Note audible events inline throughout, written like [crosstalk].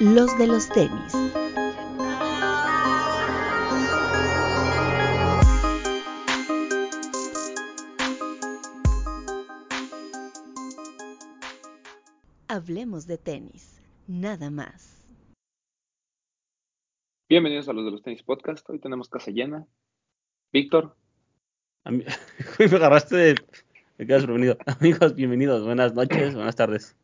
los de los tenis. Hablemos de tenis, nada más. Bienvenidos a los de los tenis podcast. Hoy tenemos casa llena. Víctor. Ami- [laughs] me agarraste de... Me quedas sorprendido. [laughs] Amigos, bienvenidos. Buenas noches, buenas tardes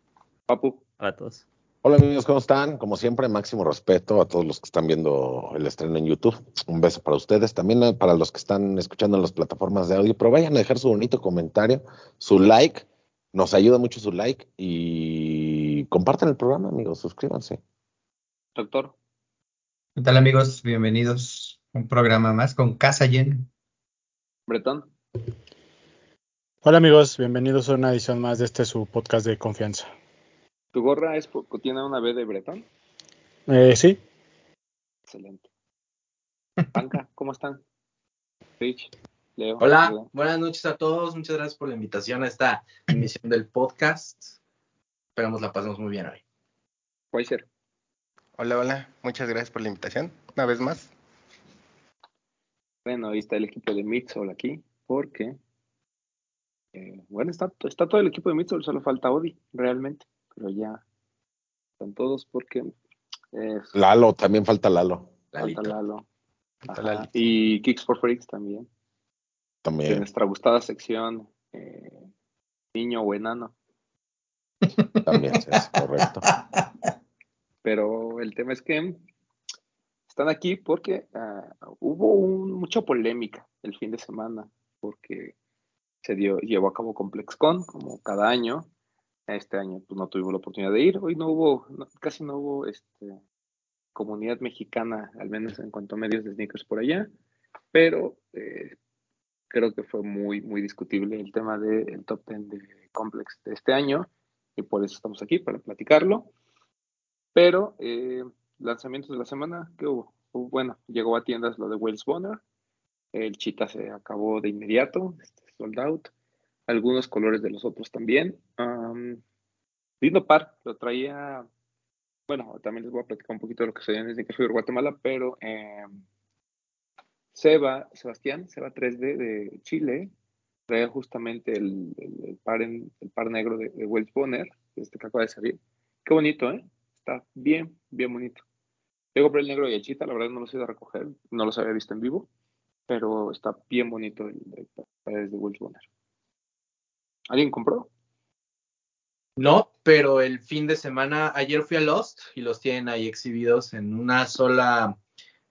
Papu. para todos. Hola amigos, ¿cómo están? Como siempre, máximo respeto a todos los que están viendo el estreno en YouTube. Un beso para ustedes, también eh, para los que están escuchando en las plataformas de audio, pero vayan a dejar su bonito comentario, su like, nos ayuda mucho su like y compartan el programa, amigos, suscríbanse. Doctor. ¿Qué tal amigos? Bienvenidos a un programa más con casa llena. Bretón. Hola amigos, bienvenidos a una edición más de este su podcast de confianza. ¿Tu gorra es tiene una B de Bretón? Eh, sí, Excelente. Banca, [laughs] ¿cómo están? Rich, Leo. Hola, Leo. buenas noches a todos. Muchas gracias por la invitación a esta [clears throat] emisión del podcast. Esperamos la pasemos muy bien hoy. Weiser. Hola, hola. Muchas gracias por la invitación. Una vez más. Bueno, ahí está el equipo de Mitsol aquí, porque, eh, bueno, está, está todo el equipo de Mitsol, solo falta Odi, realmente, pero ya están todos porque es, Lalo, también falta Lalo, falta. Lalo. Falta. Y Kicks for Freaks también, de también. nuestra gustada sección, eh, niño o enano. También, sí, es correcto. [laughs] Pero el tema es que están aquí porque ah, hubo un- mucha polémica el fin de semana, porque se dio, llevó a cabo ComplexCon, como cada año. Este año pues, no tuvimos la oportunidad de ir. Hoy no hubo, no- casi no hubo este, comunidad mexicana, al menos en cuanto a medios de sneakers por allá, pero eh, creo que fue muy, muy discutible el tema del top 10 de Complex de este año, y por eso estamos aquí, para platicarlo. Pero, eh, lanzamientos de la semana, ¿qué hubo? Bueno, llegó a tiendas lo de Wells Bonner. El Chita se acabó de inmediato, este, sold out. Algunos colores de los otros también. Am, lindo par, lo traía. Bueno, también les voy a platicar un poquito de lo que se desde que fui a Guatemala, pero em, Seba, Sebastián, Seba 3D de Chile, traía justamente el, par, en- el par negro de, de Wells Bonner, este que acaba de salir. Qué bonito, ¿eh? Está bien, bien bonito. Yo compré el negro y el chita, la verdad no los he ido a recoger, no los había visto en vivo, pero está bien bonito el, el de Wells Bonner. ¿Alguien compró? No, pero el fin de semana, ayer fui a Lost y los tienen ahí exhibidos en una sola,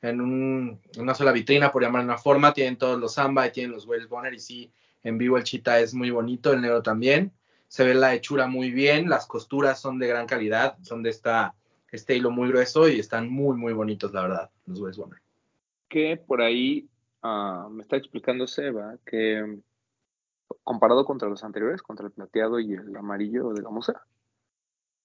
en un- una sola vitrina, por llamarlo de una forma. Tienen todos los Samba y tienen los Wells Bonner y sí, en vivo el chita es muy bonito, el negro también. Se ve la hechura muy bien, las costuras son de gran calidad, son de esta, este hilo muy grueso y están muy, muy bonitos, la verdad, los Wells Bonner. Que por ahí ah, me está explicando Seba que comparado contra los anteriores, contra el plateado y el amarillo de la musa,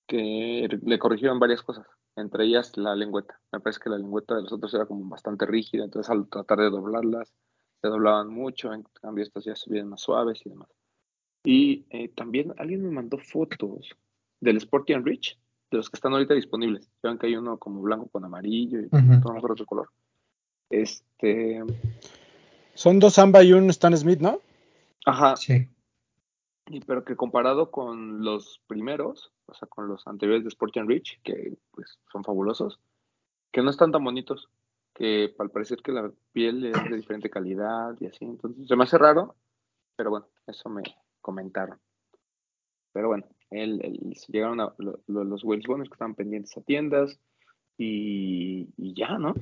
que le corrigieron varias cosas, entre ellas la lengüeta. Me parece que la lengüeta de los otros era como bastante rígida, entonces al tratar de doblarlas, se doblaban mucho, en cambio estas ya se vienen más suaves y demás. Y eh, también alguien me mandó fotos del Sporty and Rich, de los que están ahorita disponibles. Vean que hay uno como blanco con amarillo y no me acuerdo otro color. Este, son dos Samba y un Stan Smith, ¿no? Ajá, Sí. Y pero que comparado con los primeros, o sea, con los anteriores de Sport and Rich, que pues son fabulosos, que no están tan bonitos, que al parecer que la piel es de diferente calidad y así, entonces se me hace raro, pero bueno, eso me comentaron. Pero bueno, se llegaron a lo- lo- los Wells Boners que estaban pendientes a tiendas y, y ya, ¿no?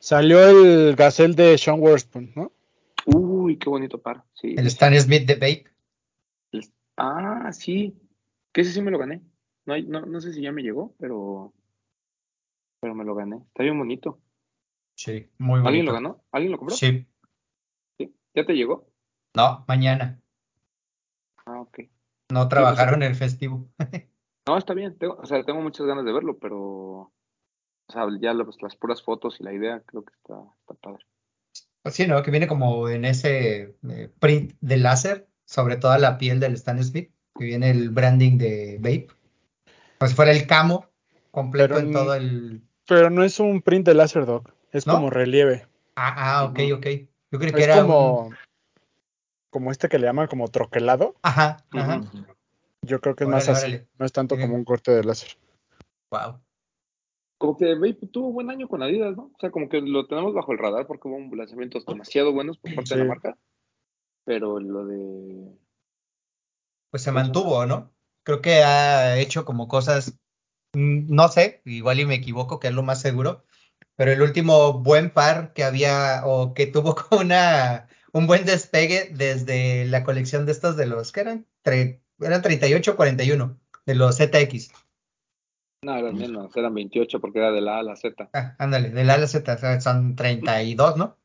Salió el Gazelle de Sean Worspoon, ¿no? Uy, qué bonito par, sí. El Stan Smith de Bape. Ah, sí, que ese sí me lo gané. No, hay- no, no sé si ya me llegó, pero, pero me lo gané. Está bien bonito. Sí, muy bonito. ¿Alguien lo ganó? ¿Alguien lo compró? Sí. ¿Sí? ¿Ya te llegó? No, mañana. Ah, ok. No trabajaron el festivo. [laughs] No, está bien. Tengo, o sea, tengo muchas ganas de verlo, pero, o sea, ya las, las puras fotos y la idea creo que está, está padre. Sí, ¿no? Que viene como en ese eh, print de láser sobre toda la piel del Stan Smith, que viene el branding de Vape. Como si fuera el camo completo Pero en todo el. Pero no es un print de láser, Doc. Es ¿No? como relieve. Ah, ah, ok, ok. Yo creí que Es era como, un. como este que le llaman como troquelado. Ajá, ajá. Yo creo que es más así. órale. No es tanto como un corte de láser. Wow. Como que Vape tuvo buen año con Adidas, ¿no? O sea, como que lo tenemos bajo el radar porque hubo lanzamientos demasiado buenos por parte de la marca. Pero lo de. Pues se Pues, mantuvo, ¿no? Creo que ha hecho como cosas. mm, No sé, igual y me equivoco, que es lo más seguro. Pero el último buen par que había, o que tuvo [laughs] como una, un buen despegue desde la colección de estos de los, que eran? Tre- eran 38 o 41, de los ZX. No, eran menos, eran 28 porque era de la A a la Z. Ah, ándale, del A a la Z, son 32, ¿no?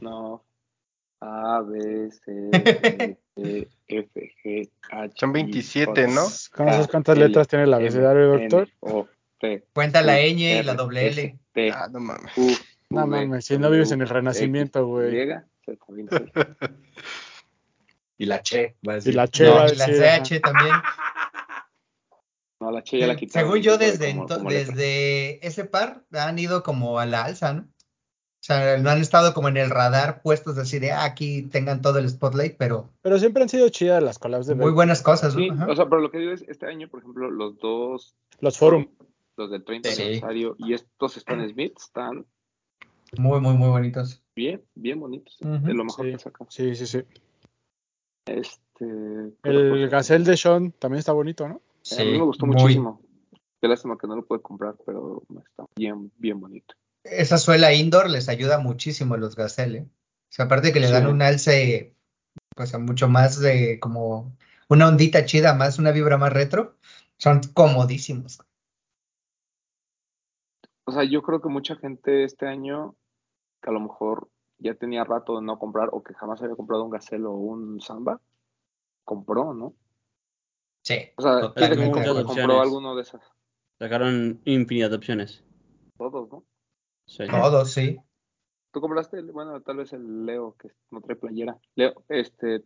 No. A, B, C, D, E, [laughs] F, G, H. Son I, 27, J, ¿no? ¿Conoces K, cuántas L, letras tiene el abecedario, doctor? O, P, Cuenta la ñ y la doble L. T, Ah, no mames. U, No mames, si no vives en el Renacimiento, güey. Y, Z, 26. [laughs] Y la Che, va a decir. Y la Che No, va a y la decir. CH también. No, la Che ya la quitaron. Según yo, de desde, como- ento- como letra. desde ese par han ido como a la alza, ¿no? O sea, no han estado como en el radar puestos así de ah, aquí tengan todo el spotlight, pero Pero siempre han sido chidas las collabs de muy buenas cosas, ¿no? Sí, Ajá. o sea, pero lo que digo es, este año, por ejemplo, los dos Los Forum. los del 30 Sí. aniversario y estos Stan Smith están Muy, muy, muy bonitos. bien, bien bonitos. Ujú. Es lo mejor Sí, que sacan. sí, sí, sí. Este, El Gazelle de Sean también está bonito, ¿no? A mí me gustó muy- muchísimo. Qué lástima que no lo pude comprar, pero está bien, bien bonito. Esa suela indoor les ayuda muchísimo a los Gazelle. ¿eh? O sea, aparte que le dan Sí. un alce, pues a mucho más de como una ondita chida, más una vibra más retro, son comodísimos. O sea, yo creo que mucha gente este año, que a lo mejor ya tenía rato de no comprar o que jamás había comprado un Gazelle o un Samba, compró, ¿no? Sí, O sea, ¿quién Totalmente. compró, compró alguno de esas? Sacaron infinidad de opciones. Todos, ¿no? Sí. todos, sí. ¿Tú compraste? Bueno, tal vez el Leo, que no trae playera. Leo, este,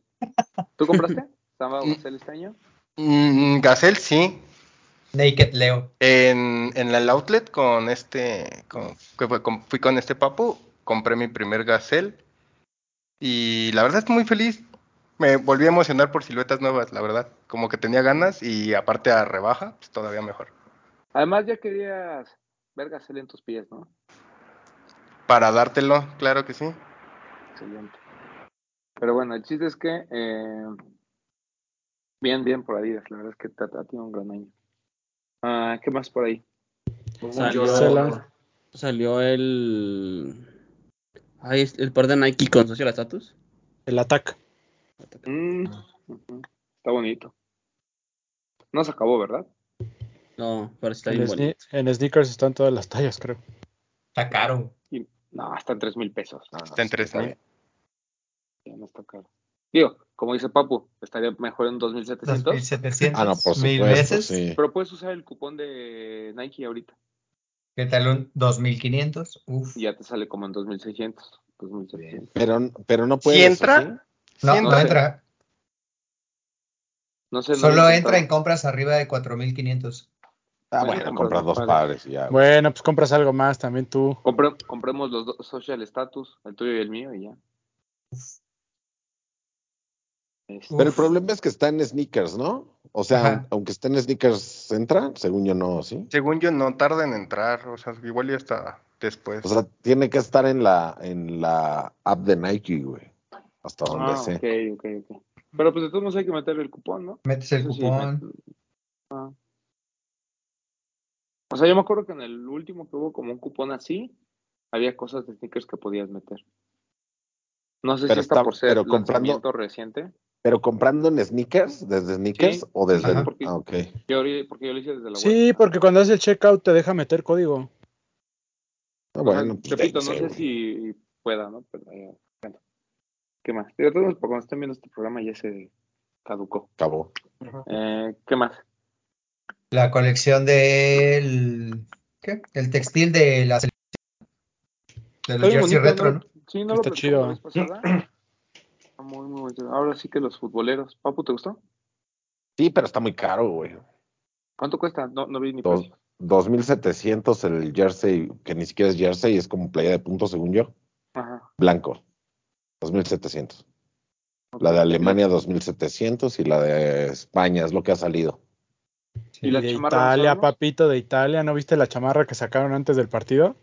¿tú compraste? [laughs] ¿Samba o Gazelle este año? Mm, Gazelle, sí. Naked Leo. En, en el outlet con este, con, que fue con- fui con este papu, compré mi primer Gazelle y la verdad estoy muy feliz. Me volví a emocionar por siluetas nuevas, la verdad. Como que tenía ganas y aparte a rebaja, pues todavía mejor. Además, ya querías ver Gazelle en tus pies, ¿no? Para dártelo, claro que sí. Excelente. Pero bueno, el chiste es que eh, bien, bien por Adidas. La verdad es que ha tenido un gran año. Ah, ¿Qué más por ahí? Salió, Marcela. salió el. Ay, es- el par de Nike con social status. El Attack. Mm, ujú, Está bonito. No se acabó, ¿verdad? No, pero está En, bien bonito. en sneakers están todas las tallas, creo. Está caro. Y, no, está en tres mil pesos. No, Está en sí, 3,000. bien. Ya no está caro. Digo, como dice Papu, estaría mejor en 2700. 2700 Ah, no, por mil supuesto, veces. sí. Pero puedes usar el cupón de Nike ahorita. ¿Qué tal un 2500? Uf. Y ya te sale como en 2600, 2700. Pero, pero no ¿Sí puedes. entra? No, no entra. No sé, no Solo entra en compras arriba de 4500. Ah, Bueno, bueno, compras dos pares. y ya. güey. Bueno, pues compras algo más también tú. Compre- compremos los dos social status, el tuyo y el mío, y ya. Este, Pero el problema es que está en sneakers, ¿no? O sea, Ajá. aunque esté en sneakers, ¿entra? Según yo no, ¿sí? Según yo no tarda en entrar, o sea, igual ya está después. O sea, tiene que estar en la, en la app de Nike, güey. Hasta donde ah, sé. ok, ok, ok. Pero pues de todos modos hay que meter el cupón, ¿no? Metes el cupón. met- ah. O sea, yo me acuerdo que en el último que hubo como un cupón así, había cosas de sneakers que podías meter. No sé Pero si está, está- por ser pero comprando- reciente. Pero comprando en sneakers, desde sneakers Sí. o desde. Ajá. Ah, ok. Yo, porque yo lo hice desde la web. Sí, porque cuando haces el checkout te deja meter código. Ah, O sea, bueno, pues repito, no sé si pueda, ¿no? Pero, eh, bueno. ¿Qué más? De todos cuando estén viendo este programa ya se caducó. Acabó. Eh, ¿Qué más? La colección del. ¿Qué? El textil de la selección. De los jersey bonito, retro, ¿no? ¿no? Sí, no Está lo chido. la vez pasada. [clears throat] Está muy, muy bonito. Ahora sí que los futboleros. Papu, ¿te gustó? Sí, pero está muy caro, güey. ¿Cuánto cuesta? No, no vi ni Dos- precio. 2700 el jersey, que ni siquiera es jersey, es como playa de punto según yo, Ajá. blanco. 2700. La de Alemania 2700 y la de España es lo que ha salido. ¿Y Y la de Italia, papito, de Italia. ¿No viste la chamarra que sacaron antes del partido?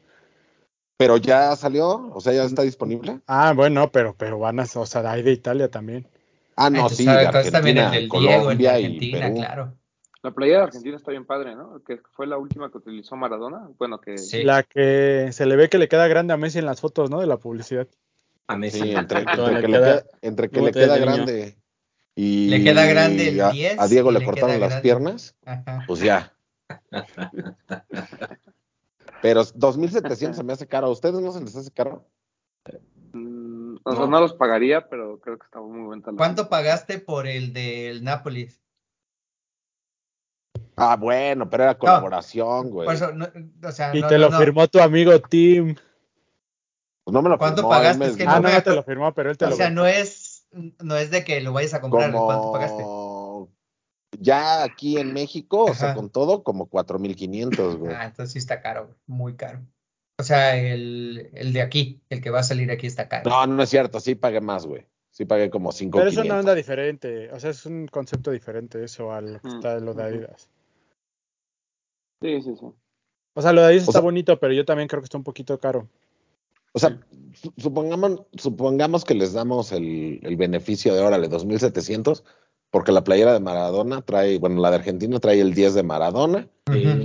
Pero ya salió, o sea, ya está disponible. Ah, bueno, pero, pero van a, o sea, hay de Italia también. Ah, no, Entonces, sí, de Entonces también el Argentina, del Diego, el de Colombia y Argentina, Perú. claro. La playa de Argentina está bien padre, ¿no? Que fue la última que utilizó Maradona. Bueno, que Sí. La que se le ve que le queda grande a Messi en las fotos, ¿no? De la publicidad. A Messi. Sí, entre, [laughs] que, le queda- grande y Le queda grande el a, 10 a Diego le le cortaron las grande. piernas, Ajá. pues ya. [laughs] Pero 2700 se me hace caro. ¿A ustedes no se les hace caro? mm, o sea, No. no los pagaría, pero creo que está muy buen talento. ¿Cuánto pagaste por el del Nápoles? Ah, bueno, pero era colaboración, güey. No, o sea, Y no, te no, lo no. firmó tu amigo Tim. Pues no me lo ¿Cuánto firmó, pagaste? Es que Ah, no me no te lo firmó, pero él te O lo sea, vendió. no es, no es de que lo vayas a comprar. ¿Cuánto pagaste? ya aquí en México, o sea, con todo, como 4500, güey. Ah, entonces sí está caro, güey, muy caro. O sea, el, el de aquí, el que va a salir aquí está caro. No, no es cierto, sí pagué más, güey. Sí pagué como Pero es 5500. una onda diferente. O sea, es un concepto diferente eso a lo que Mm, está de lo de. Adidas. Sí, sí, sí. O sea, lo de Adidas O está sea- bonito, pero yo también creo que está un poquito caro. O sea, su- supongamos, supongamos que les damos el, el beneficio de, órale, 2700, porque la playera de Maradona trae, bueno, la de Argentina trae el 10 de Maradona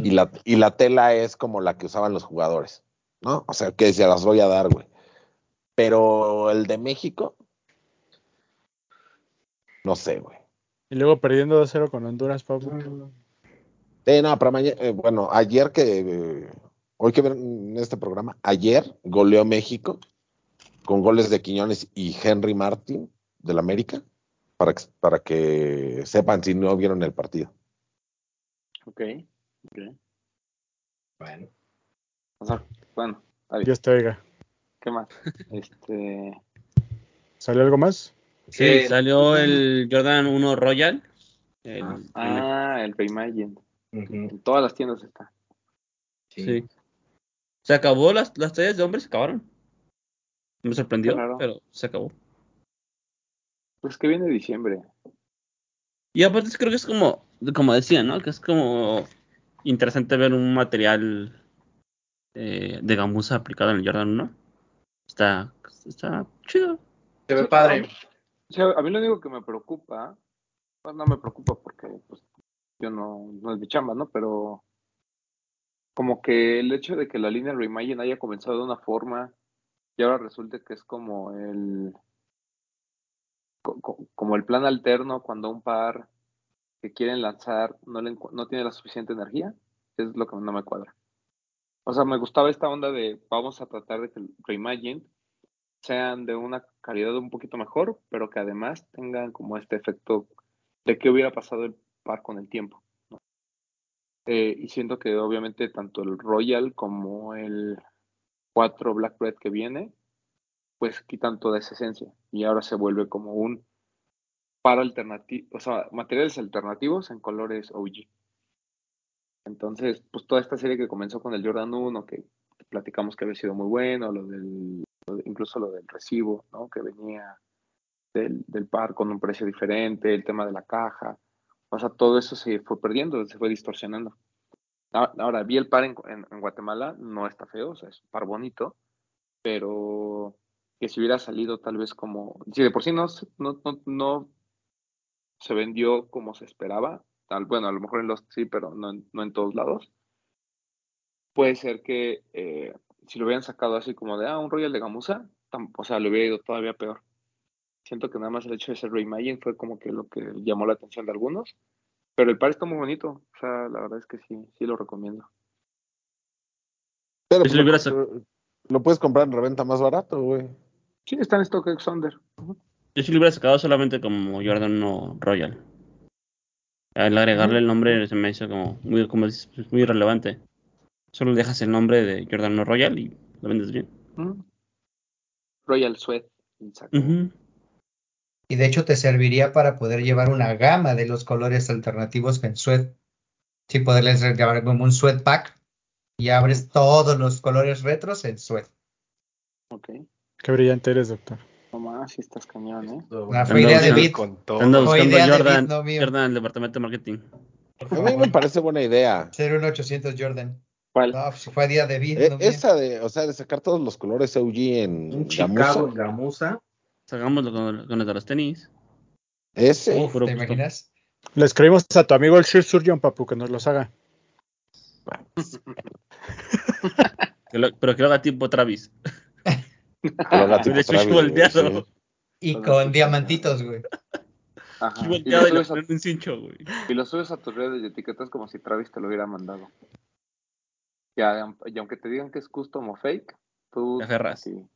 y la, y la tela es como la que usaban los jugadores, ¿no? O sea, que se las voy a dar, güey. Pero el de México, no sé, güey. Y luego perdiendo 2-0 con Honduras, Pablo. Eh, no, para mañana, eh, bueno, ayer que, eh, hoy que ven este programa, ayer goleó México con goles de Quiñones y Henry Martin del América, para que, para que sepan si no vieron el partido. Ok. ok. Bueno. O sea, bueno, bien. Dios te oiga. ¿Qué más? [laughs] Este. ¿Salió algo más? Sí, ¿Qué? salió el Jordan 1 Royal. El- Ah. el- Ah, el Reimagine. Ujú, En todas las tiendas está. sí. sí. Se acabó, las, las tallas de hombres se acabaron. Me sorprendió, pero se acabó. Pues que viene diciembre. Y aparte creo que es como, como decía, ¿no? Que es como interesante ver un material eh, de gamuza aplicado en el Jordan 1. Está, está chido. Se ve padre. O sea, a mí lo único que me preocupa, pues no me preocupa porque pues, yo no, no es mi chamba, ¿no? Pero como que el hecho de que la línea Reimagine haya comenzado de una forma y ahora resulte que es como el co- co- como el plan alterno cuando un par que quieren lanzar no, le no tiene la suficiente energía, es lo que no me cuadra. O sea, me gustaba esta onda de vamos a tratar de que Reimagine sean de una calidad un poquito mejor, pero que además tengan como este efecto de que hubiera pasado el par con el tiempo. Eh, y siento que obviamente tanto el Royal como el 4 Black Red que viene, pues quitan toda esa esencia y ahora se vuelve como un par alternativo, o sea, materiales alternativos en colores OG. Entonces, pues toda esta serie que comenzó con el Jordan 1, que platicamos que había sido muy bueno, lo del, incluso lo del recibo, ¿no? Que venía del, del par con un precio diferente, el tema de la caja, o sea, todo eso se fue perdiendo, se fue distorsionando. Ahora, vi el par en, Guatemala, no está feo, o sea, es un par bonito, pero que si hubiera salido tal vez como, si de por sí no, se- vendió como se esperaba, tal, bueno, a lo mejor en los sí, pero no en, todos lados, puede ser que eh, si lo hubieran sacado así como de, ah, un Royal de Gamuza, tam- o sea, le hubiera ido todavía peor. Siento que nada más el hecho de ser Reimagine fue como que lo que llamó la atención de algunos, pero el par está muy bonito, o sea, la verdad es que sí, sí lo recomiendo. Pero si lo hubieras- lo, puedes comprar en reventa más barato, güey. Sí, está en StockX Under. Yo sí lo hubiera sacado solamente como Jordan 1 Royal. Al agregarle el nombre se me hizo como muy, como dices, pues, muy irrelevante. Solo dejas el nombre de Jordan 1 Royal y lo vendes bien. Royal Sweat. Ujú. Y de hecho te serviría para poder llevar una gama de los colores alternativos en Sued. Sí, poderles regalar como un sweatpack y abres todos los colores retros en sweat. Ok. Qué brillante eres, doctor. No más, si estás cañón, ¿eh? La bueno. fue idea de Bit. Ando buscando idea de Jordan, Bit, no. Jordan del departamento de marketing. A mí me parece buena idea. Ser un 800 Jordan. ¿Cuál? No, pues fue día de Bit, Eh, no esa de, o sea, de sacar todos los colores OG en Un. Chicago en Hagámoslo con, con el de los tenis. Ese. Uf, ¿te gusto. imaginas? Le escribimos a tu amigo el Shirt Surgeon, papu, que nos los haga. [laughs] Que lo- pero que lo haga tipo Travis. que lo haga tipo De chucho Travis, volteado. sí. Y con diamantitos, güey. Ajá. Y Y volteado lo, y a, un cincho, güey. y lo subes a tus redes y etiquetas como si Travis te lo hubiera mandado. Ya, y aunque te digan que es custom o fake, tú. Te aferras. sí.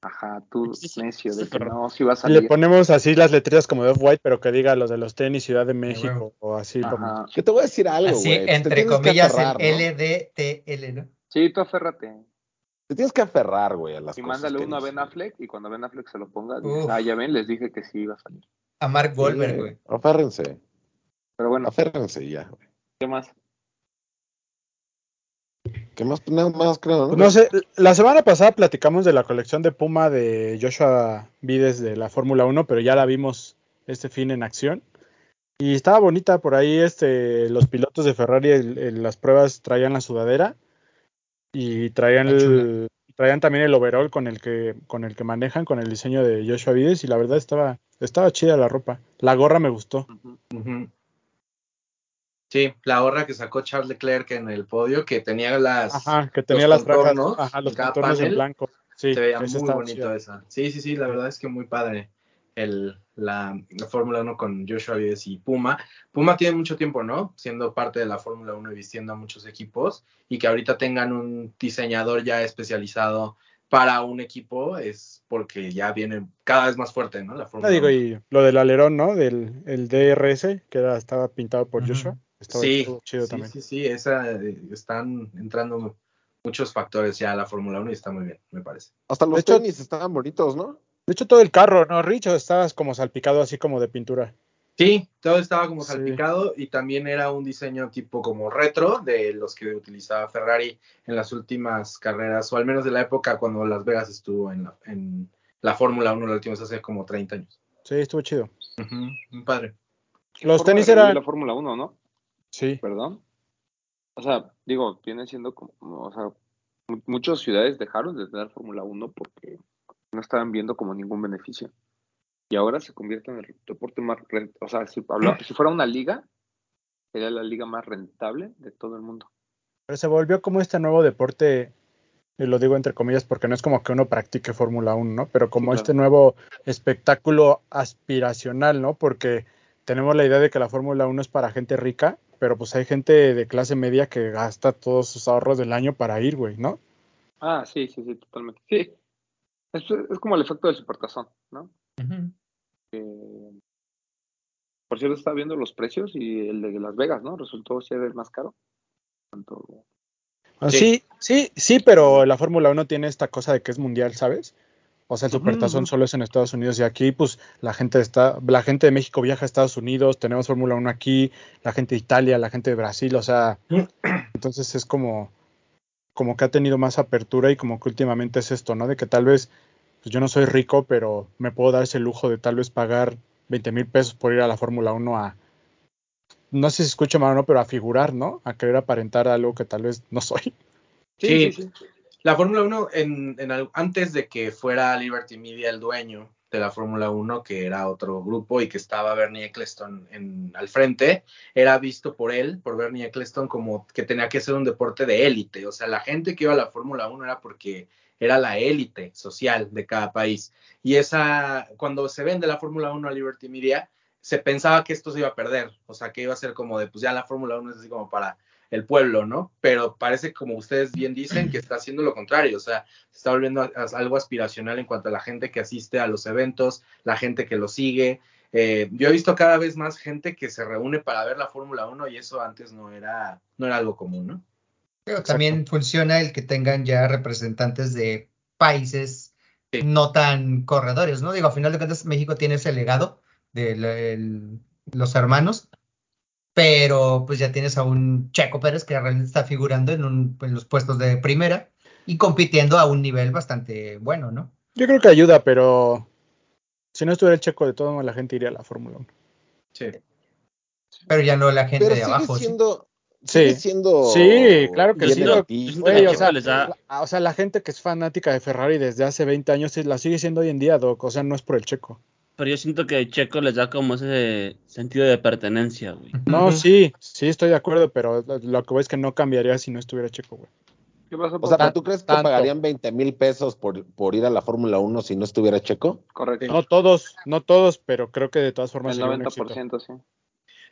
Ajá, tú necio de que no, si va a Y le salir. ponemos así las letritas como de Off-White, pero que diga los de los tenis Ciudad de México o así. como-. Que te voy a decir algo, Así, entre comillas, aferrar, el ¿no? LDTL, ¿no? Sí, tú aférrate. Te tienes que aferrar, güey, a las Y cosas. mándale que uno a. Ben Affleck y cuando Ben Affleck se lo ponga, dices, ah, ya ven, les dije que sí iba a salir. A Mark Sí, Wahlberg, güey. Aférrense. Pero bueno, Aférrense y ya. güey. ¿qué más? ¿Qué más? Nada más, creo, ¿no? Pues no sé, la semana pasada platicamos de la colección de Puma de Joshua Vides de la Fórmula 1, pero ya la vimos este fin en acción. Y estaba bonita por ahí, este, los pilotos de Ferrari en, en las pruebas traían la sudadera y traían el, traían también el overall con el que con el que manejan con el diseño de Joshua Vides y la verdad estaba estaba chida la ropa. La gorra me gustó. Sí, la gorra que sacó Charles Leclerc en el podio, que tenía las. Ajá, que tenía los las contornos ajá, los contornos en blanco. Sí, se veía muy bonito esa. Sí, sí, sí, la verdad es que muy padre el, la, la Fórmula 1 con Joshua y Puma. Puma tiene mucho tiempo, ¿no? Siendo parte de la Fórmula 1 y vistiendo a muchos equipos y que ahorita tengan un diseñador ya especializado para un equipo es porque ya viene cada vez más fuerte, ¿no? La Fórmula digo, 1. y lo del alerón, ¿no? Del el DRS, que era, estaba pintado por. Joshua. Estaba Sí, chido sí, también. sí, sí, esa, eh, están entrando muchos factores ya a la Fórmula 1 y está muy bien, me parece. Hasta los De hecho- tenis estaban bonitos, ¿no? De hecho, todo el carro, ¿no, Rich? ¿O estabas como salpicado así como de pintura? Sí, todo estaba como Sí. salpicado y también era un diseño tipo como retro de los que utilizaba Ferrari en las últimas carreras, o al menos de la época cuando Las Vegas estuvo en la, en la Fórmula 1, la última vez hace como 30 años. Sí, estuvo chido. Muy padre. ¿Qué Los tenis eran- la Fórmula 1, ¿no? Sí. Perdón. O sea, digo, viene siendo como, o sea, mu- muchas ciudades dejaron de tener Fórmula 1 porque no estaban viendo como ningún beneficio. Y ahora se convierte en el deporte más, o sea, si, habla- si fuera una liga, sería la liga más rentable de todo el mundo. Pero se volvió como este nuevo deporte, y lo digo entre comillas porque no es como que uno practique Fórmula 1, ¿no? Pero como Sí, claro. este nuevo espectáculo aspiracional, ¿no? Porque tenemos la idea de que la Fórmula 1 es para gente rica, pero pues hay gente de clase media que gasta todos sus ahorros del año para ir, güey, ¿no? Ah, sí, sí, sí, totalmente. Sí. Es, es como el efecto del supertazón, ¿no? Eh, por cierto, estaba viendo los precios y el de Las Vegas, ¿no? Resultó ser el más caro. Tanto- Ah, Sí. Sí, sí, sí, pero la Fórmula 1 tiene esta cosa de que es mundial, ¿sabes? O sea, el supertazón ujú. solo es en Estados Unidos y aquí, pues, la gente está, la gente de México viaja a Estados Unidos, tenemos Fórmula 1 aquí, la gente de Italia, la gente de Brasil, o sea, [clears throat] entonces es como, como que ha tenido más apertura y como que últimamente es esto, ¿no? De que tal vez, pues yo no soy rico, pero me puedo dar ese lujo de tal vez pagar 20 mil pesos por ir a la Fórmula 1 a, no sé si escucho mal o no, pero a figurar, ¿no? A querer aparentar algo que tal vez no soy. Sí. sí, sí. La Fórmula 1, en, en al- antes de que fuera Liberty Media el dueño de la Fórmula 1, que era otro grupo y que estaba Bernie Eccleston al frente, era visto por él, por Bernie Eccleston, como que tenía que ser un deporte de élite. O sea, la gente que iba a la Fórmula 1 era porque era la élite social de cada país. Y esa, cuando se vende la Fórmula 1 a Liberty Media, se pensaba que esto se iba a perder. O sea, que iba a ser como de, pues ya la Fórmula 1 es así como para el pueblo, ¿no? Pero parece, como ustedes bien dicen, que está haciendo lo contrario, o sea, se está volviendo a- a algo aspiracional en cuanto a la gente que asiste a los eventos, la gente que lo sigue. Eh, yo he visto cada vez más gente que se reúne para ver la Fórmula 1 y eso antes no era, no era algo común, ¿no? Pero también funciona el que tengan ya representantes de países no tan corredores, ¿no? Digo, a final de cuentas México tiene ese legado de el- los hermanos, pero pues ya tienes a un Checo Pérez que realmente está figurando en, un- en los puestos de primera y compitiendo a un nivel bastante bueno, ¿no? Yo creo que ayuda, pero si no estuviera el checo, de todo modo la gente iría a la Fórmula 1. Sí. Pero ya no la gente Pero de sigue abajo. ¿sí? siendo, Sí. sigue siendo Sí, claro que sí. Güey, o sea, les da- la, o sea, la gente que es fanática de Ferrari desde hace 20 años la sigue siendo hoy en día, Doc. O sea, no es por el checo. Pero yo siento que Checo les da como ese sentido de pertenencia, güey. No, sí, sí estoy de acuerdo, pero lo- que voy es que no cambiaría si no estuviera checo, güey. ¿Qué pasa? O sea? ¿tú crees que Tanto. pagarían 20 mil pesos por, por ir a la Fórmula 1 si no estuviera Checo? Correcto. No todos, no todos, pero creo que de todas formas el sería un éxito. 90%, sí.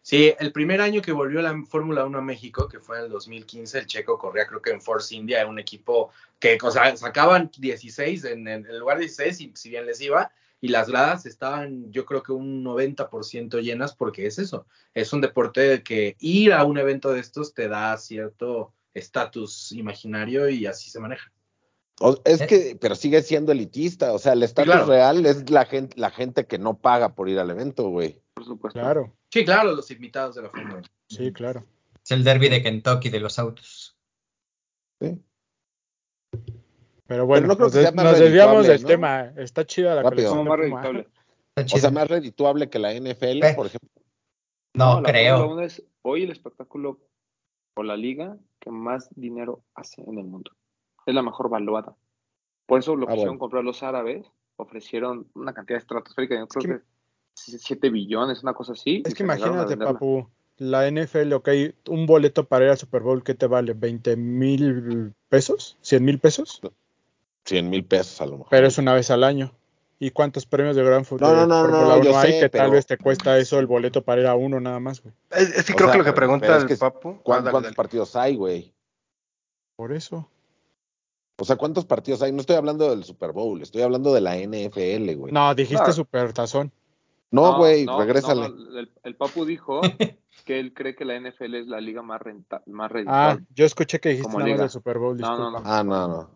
Sí, el primer año que volvió la Fórmula 1 a México, que fue en el 2015, el checo corría creo que en Force India, un equipo que o sea, sacaban 16 en, en el lugar 16 y si bien les iba, y las gradas estaban yo creo que un 90% llenas porque es eso, es un deporte que ir a un evento de estos te da cierto estatus imaginario y así se maneja. O- es ¿Eh? que, pero sigue siendo elitista. O sea, el estatus claro. real es la gente, la gente que no paga por ir al evento, güey. Por supuesto. Claro, Sí, claro, los invitados de la Fórmula 1. sí, claro. Es el derby de Kentucky de los autos. Sí. Pero bueno, no creo nos, que sea más nos desviamos del ¿no? tema. Está chida la Rápido. Colección más redituable. O sea, más redituable que la NFL, Eh. por ejemplo. no, la creo. Fórmula 1 es hoy el espectáculo o la liga que más dinero hace en el mundo. Es la mejor valuada. Por eso lo Ah, quisieron bueno. comprar los árabes, ofrecieron una cantidad estratosférica, yo creo que- que 7 billones, una cosa así. Es que imagínate, papu, la NFL, ok, un boleto para ir al Super Bowl, ¿qué te vale? ¿20 mil pesos? ¿100 mil pesos? 100 mil pesos a lo mejor. Pero es una vez al año. ¿Y cuántos premios de Gran Fu- No, no, no, Fórmula no, yo 1 hay sé, que tal vez te cuesta eso el boleto para ir a uno nada más, güey? Es, es que O creo sea, que lo que pregunta es el que Papu. ¿Cuán- Ah, ¿Cuántos partidos hay, güey? Por eso. O sea, ¿cuántos partidos hay? No estoy hablando del Super Bowl, estoy hablando de la NFL, güey. No, dijiste Claro. Super Tazón. No, güey, no, regrésale. no, no, el, el Papu dijo [laughs] que él cree que la NFL es la liga más renta, más Ah, redituable. yo escuché que dijiste Como nada más liga. del Super Bowl, No, no, disculpa. no. Ah, no, no.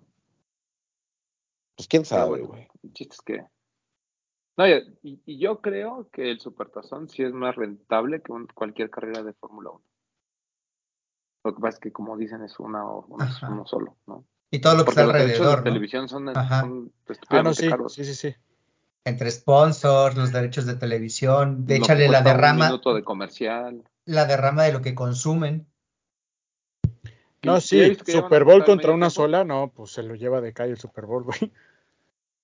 Pues quién sabe, güey. el chiste es que. No, y, y- yo creo que el Supertazón sí es más rentable que un- cualquier carrera de Fórmula 1. Lo que pasa es que, como dicen, es una o uno, solo, ¿no? Y todo lo que Porque está los derechos de alrededor, ¿no? televisión son, Ajá. son Ah, no, sí, caros. sí, sí, sí. Entre sponsors, los derechos de televisión, de échale la cuesta un derrama, minuto de comercial. la derrama de lo que consumen. No, sí, Super Bowl contra una sola, no, pues se lo lleva de calle el Super Bowl, güey.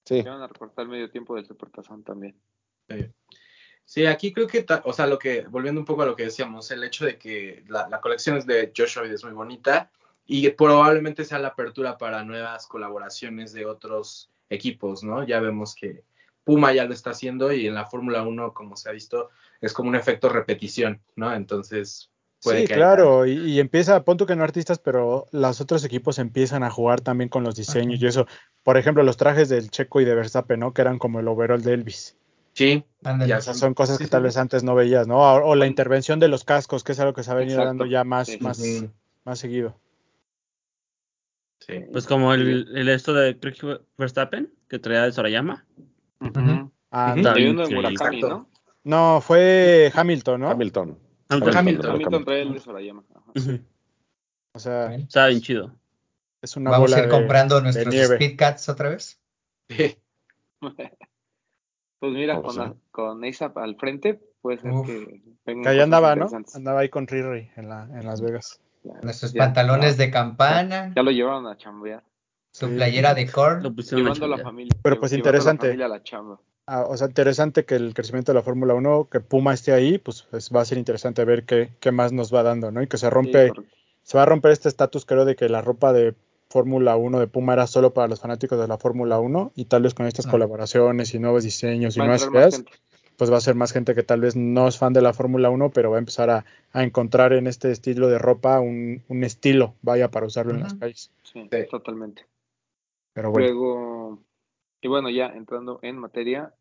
Sí. Van a recortar el medio tiempo del Supertazón también. Sí, aquí creo que, o sea, lo que, volviendo un poco a lo que decíamos, el hecho de que la, la colección es de Joshua Reed es muy bonita y probablemente sea la apertura para nuevas colaboraciones de otros equipos, ¿no? Ya vemos que Puma ya lo está haciendo y en la Fórmula 1, como se ha visto, es como un efecto repetición, ¿no? Entonces, puede Sí, que haya- claro, y, y empieza, punto que no artistas, pero los otros equipos empiezan a jugar también con los diseños Ajá. y eso. Por ejemplo, los trajes del Checo y de Verstappen, ¿no? Que eran como el overall de Elvis. Sí. Ya O sea, son cosas Sí, que sí, tal sí. vez antes no veías, ¿no? O, o la intervención de los cascos, que es algo que se ha venido Exacto. dando ya más, Sí, más, más seguido. sí. Pues como el, el esto de creo que Verstappen, que traía de Sorayama. Ah, uno de Murakami. ¿no? No, fue Hamilton, ¿no? Hamilton. Hamilton. Hamilton. Hamilton trae el de Sorayama. Ajá. Ujú. O sea, Estaba bien chido. es una Vamos bola a ir de- comprando de nuestros nieve. Speedcats otra vez. Sí. [laughs] Pues mira, con, ASAP al frente, puede ser Uf. que Que ahí andaba, ¿no? Andaba ahí con Riri en, la, en Las Vegas. Ya- Nuestros ya- pantalones ya- de campana, Ya lo llevaron a chambear. su Sí. playera de Lo corn. Llevando a la familia. Pero pues a la interesante. familia a la chamba. Ah, o sea, interesante que el crecimiento de la Fórmula 1, que Puma esté ahí, pues, pues, va a ser interesante ver qué, qué más nos va dando, ¿no? Y que se rompe, se va a romper este estatus, creo, de que la ropa de Fórmula 1 de Puma era solo para los fanáticos de la Fórmula 1 y tal vez con estas Ah. colaboraciones y nuevos diseños y Va nuevas ideas, pues va a ser más gente que tal vez no es fan de la Fórmula 1, pero va a empezar a, a encontrar en este estilo de ropa un, un estilo, vaya, para usarlo en las calles. Sí, Sí. totalmente. Pero bueno, Luego, y bueno, ya entrando en materia,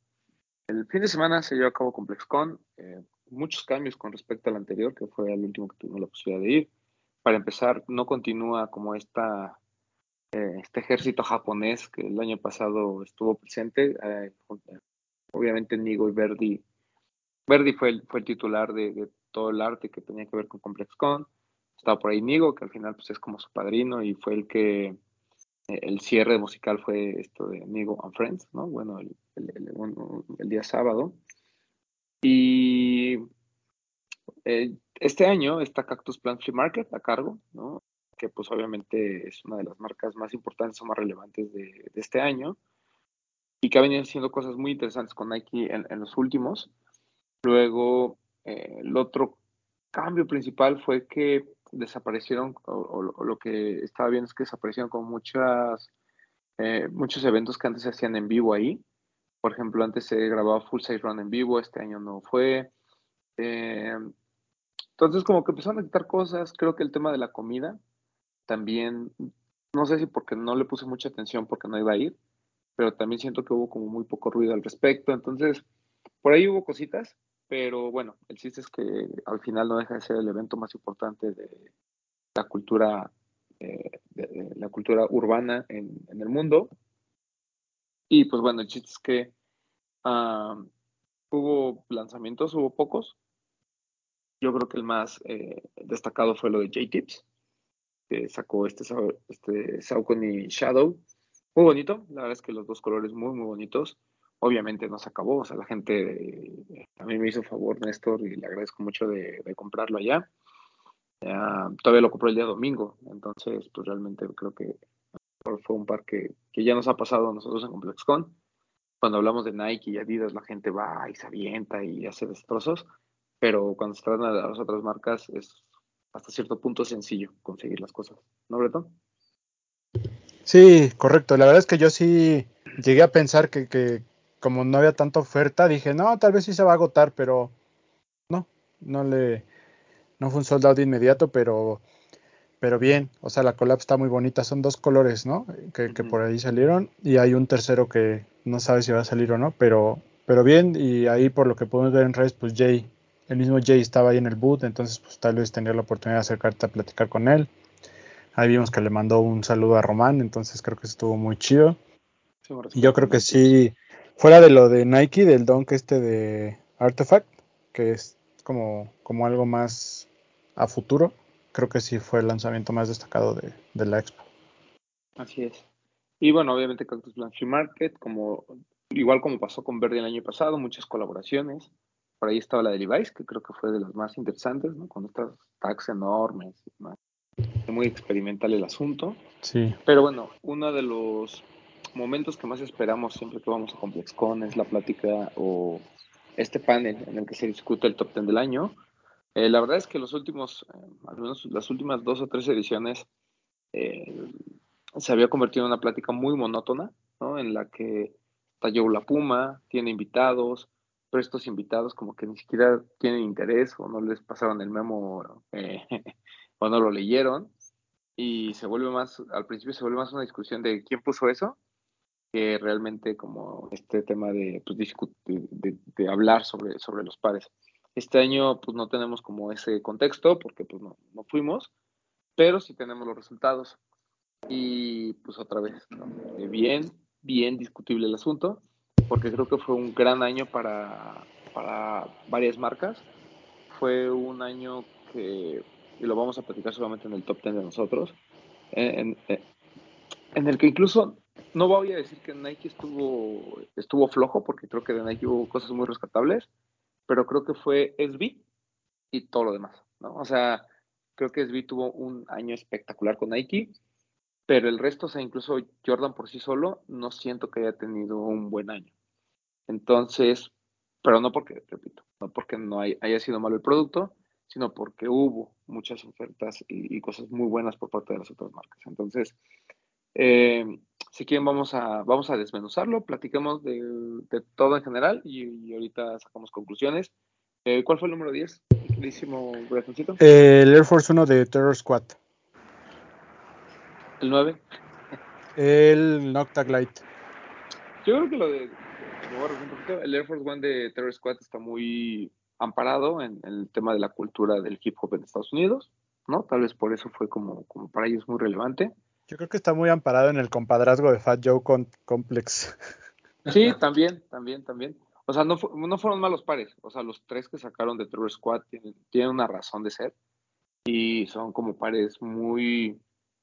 el fin de semana se llevó a cabo ComplexCon, eh, muchos cambios con respecto al anterior, que fue el último que tuvimos la posibilidad de ir. Para empezar, no continúa como esta, eh, este ejército japonés que el año pasado estuvo presente. eh, con- obviamente Nigo y Verdi. Verdi fue el, fue el titular de, de todo el arte que tenía que ver con ComplexCon. Estaba por ahí Nigo, que al final pues es como su padrino y fue el que eh, el cierre musical fue esto de Nigo and Friends, ¿no? Bueno, el, el- el- día sábado. Y eh, este año está Cactus Plant Flea Market a cargo, ¿no? Que pues obviamente es una de las marcas más importantes o más relevantes de, de este año y que ha venido haciendo cosas muy interesantes con Nike en, en los últimos. Luego, eh, el otro cambio principal fue que desaparecieron, o, lo que estaba viendo es que desaparecieron con muchas, eh, muchos eventos que antes se hacían en vivo ahí. Por ejemplo, antes se grababa Full Size Run en vivo, este año no fue. Eh, entonces, como que empezaron a quitar cosas. Creo que el tema de la comida también, no sé si porque no le puse mucha atención porque no iba a ir, pero también siento que hubo como muy poco ruido al respecto. Entonces, por ahí hubo cositas, pero bueno, el chiste es que al final no deja de ser el evento más importante de la cultura, eh, la cultura urbana en, en el mundo. Y pues bueno, el chiste es que hubo lanzamientos, hubo pocos. Yo creo que el más eh, destacado fue lo de J-Tips, que sacó este, este Saucony Shadow. Muy bonito, la verdad es que los dos colores muy, muy bonitos. Obviamente no se acabó, o sea, la gente, eh, a mí me hizo favor Néstor y le agradezco mucho de, comprarlo allá. Todavía lo compró el día domingo, entonces pues realmente creo que fue un par que, ya nos ha pasado a nosotros en ComplexCon. Cuando hablamos de Nike y Adidas, la gente va y se avienta y hace destrozos, pero cuando se trata de las otras marcas es hasta cierto punto sencillo conseguir las cosas, ¿no, Breton? Sí, correcto. La verdad es que yo sí llegué a pensar que, que como no había tanta oferta, dije, no, tal vez sí se va a agotar, pero no, no le, no fue un soldado de inmediato, pero, pero bien. O sea, la collab está muy bonita. Son dos colores, ¿no? Que, que por ahí salieron y hay un tercero que no sabe si va a salir o no, pero, pero bien. Y ahí por lo que podemos ver en redes, pues Jay, el mismo Jay estaba ahí en el boot, entonces pues tal vez tener la oportunidad de acercarte a platicar con él. Ahí vimos que le mandó un saludo a Román, entonces creo que estuvo muy chido. Sí, Y yo creo que sí, fuera de lo de Nike, del donk este de Artifact, que es como, como algo más a futuro, creo que sí fue el lanzamiento más destacado de, de la expo. Así es. Y bueno, obviamente Cactus Plant Free Market, como, igual como pasó con Verde el año pasado, muchas colaboraciones. Por ahí estaba la de Levi's, que creo que fue de las más interesantes, ¿no? Con estas tags enormes. y demás. Muy experimental el asunto. Sí, Pero bueno, uno de los momentos que más esperamos siempre que vamos a ComplexCon es la plática o este panel en el que se discute el top 10 del año. Eh, la verdad es que los últimos, eh, al menos las últimas dos o tres ediciones, eh, se había convertido en una plática muy monótona, ¿no? En la que está La Puma, tiene invitados, pero estos invitados como que ni siquiera tienen interés o no les pasaron el memo [laughs] o no lo leyeron y se vuelve más, al principio se vuelve más una discusión de quién puso eso que realmente como este tema de, pues, de, de- de hablar sobre, sobre los pares. Este año pues no tenemos como ese contexto porque pues no, no fuimos, pero sí tenemos los resultados. Y pues otra vez, ¿no? Eh, bien, bien discutible el asunto, porque creo que fue un gran año para, para varias marcas. Fue un año que, y lo vamos a platicar solamente en el top 10 de nosotros, en, en- en el que incluso no voy a decir que Nike estuvo, estuvo flojo, porque creo que de Nike hubo cosas muy rescatables, pero creo que fue SB y todo lo demás, ¿no? O sea, creo que SB tuvo un año espectacular con Nike, pero el resto, o sea, incluso Jordan por sí solo, no siento que haya tenido un buen año. Entonces, pero no porque, repito, no porque no hay- haya sido malo el producto, sino porque hubo muchas ofertas y, y cosas muy buenas por parte de las otras marcas. Entonces, eh, si quieren, vamos a, vamos a desmenuzarlo, platicamos de, de todo en general y, y ahorita sacamos conclusiones. Eh, ¿Cuál fue el número 10? Mi queridísimo Bretoncito. el Air Force 1 de Terror Squad, El 9. el Noctag Light. Yo creo que lo de, el Air Force One de Terror Squad está muy amparado en, en el tema de la cultura del hip hop en Estados Unidos, ¿no? Tal vez por eso fue como, como para ellos muy relevante. Yo creo que está muy amparado en el compadrazgo de Fat Joe con Complex. [laughs] Sí, también, también, también. O sea, no, no fueron malos pares. O sea, los tres que sacaron de True Squad tienen, tienen una razón de ser. Y son como pares muy.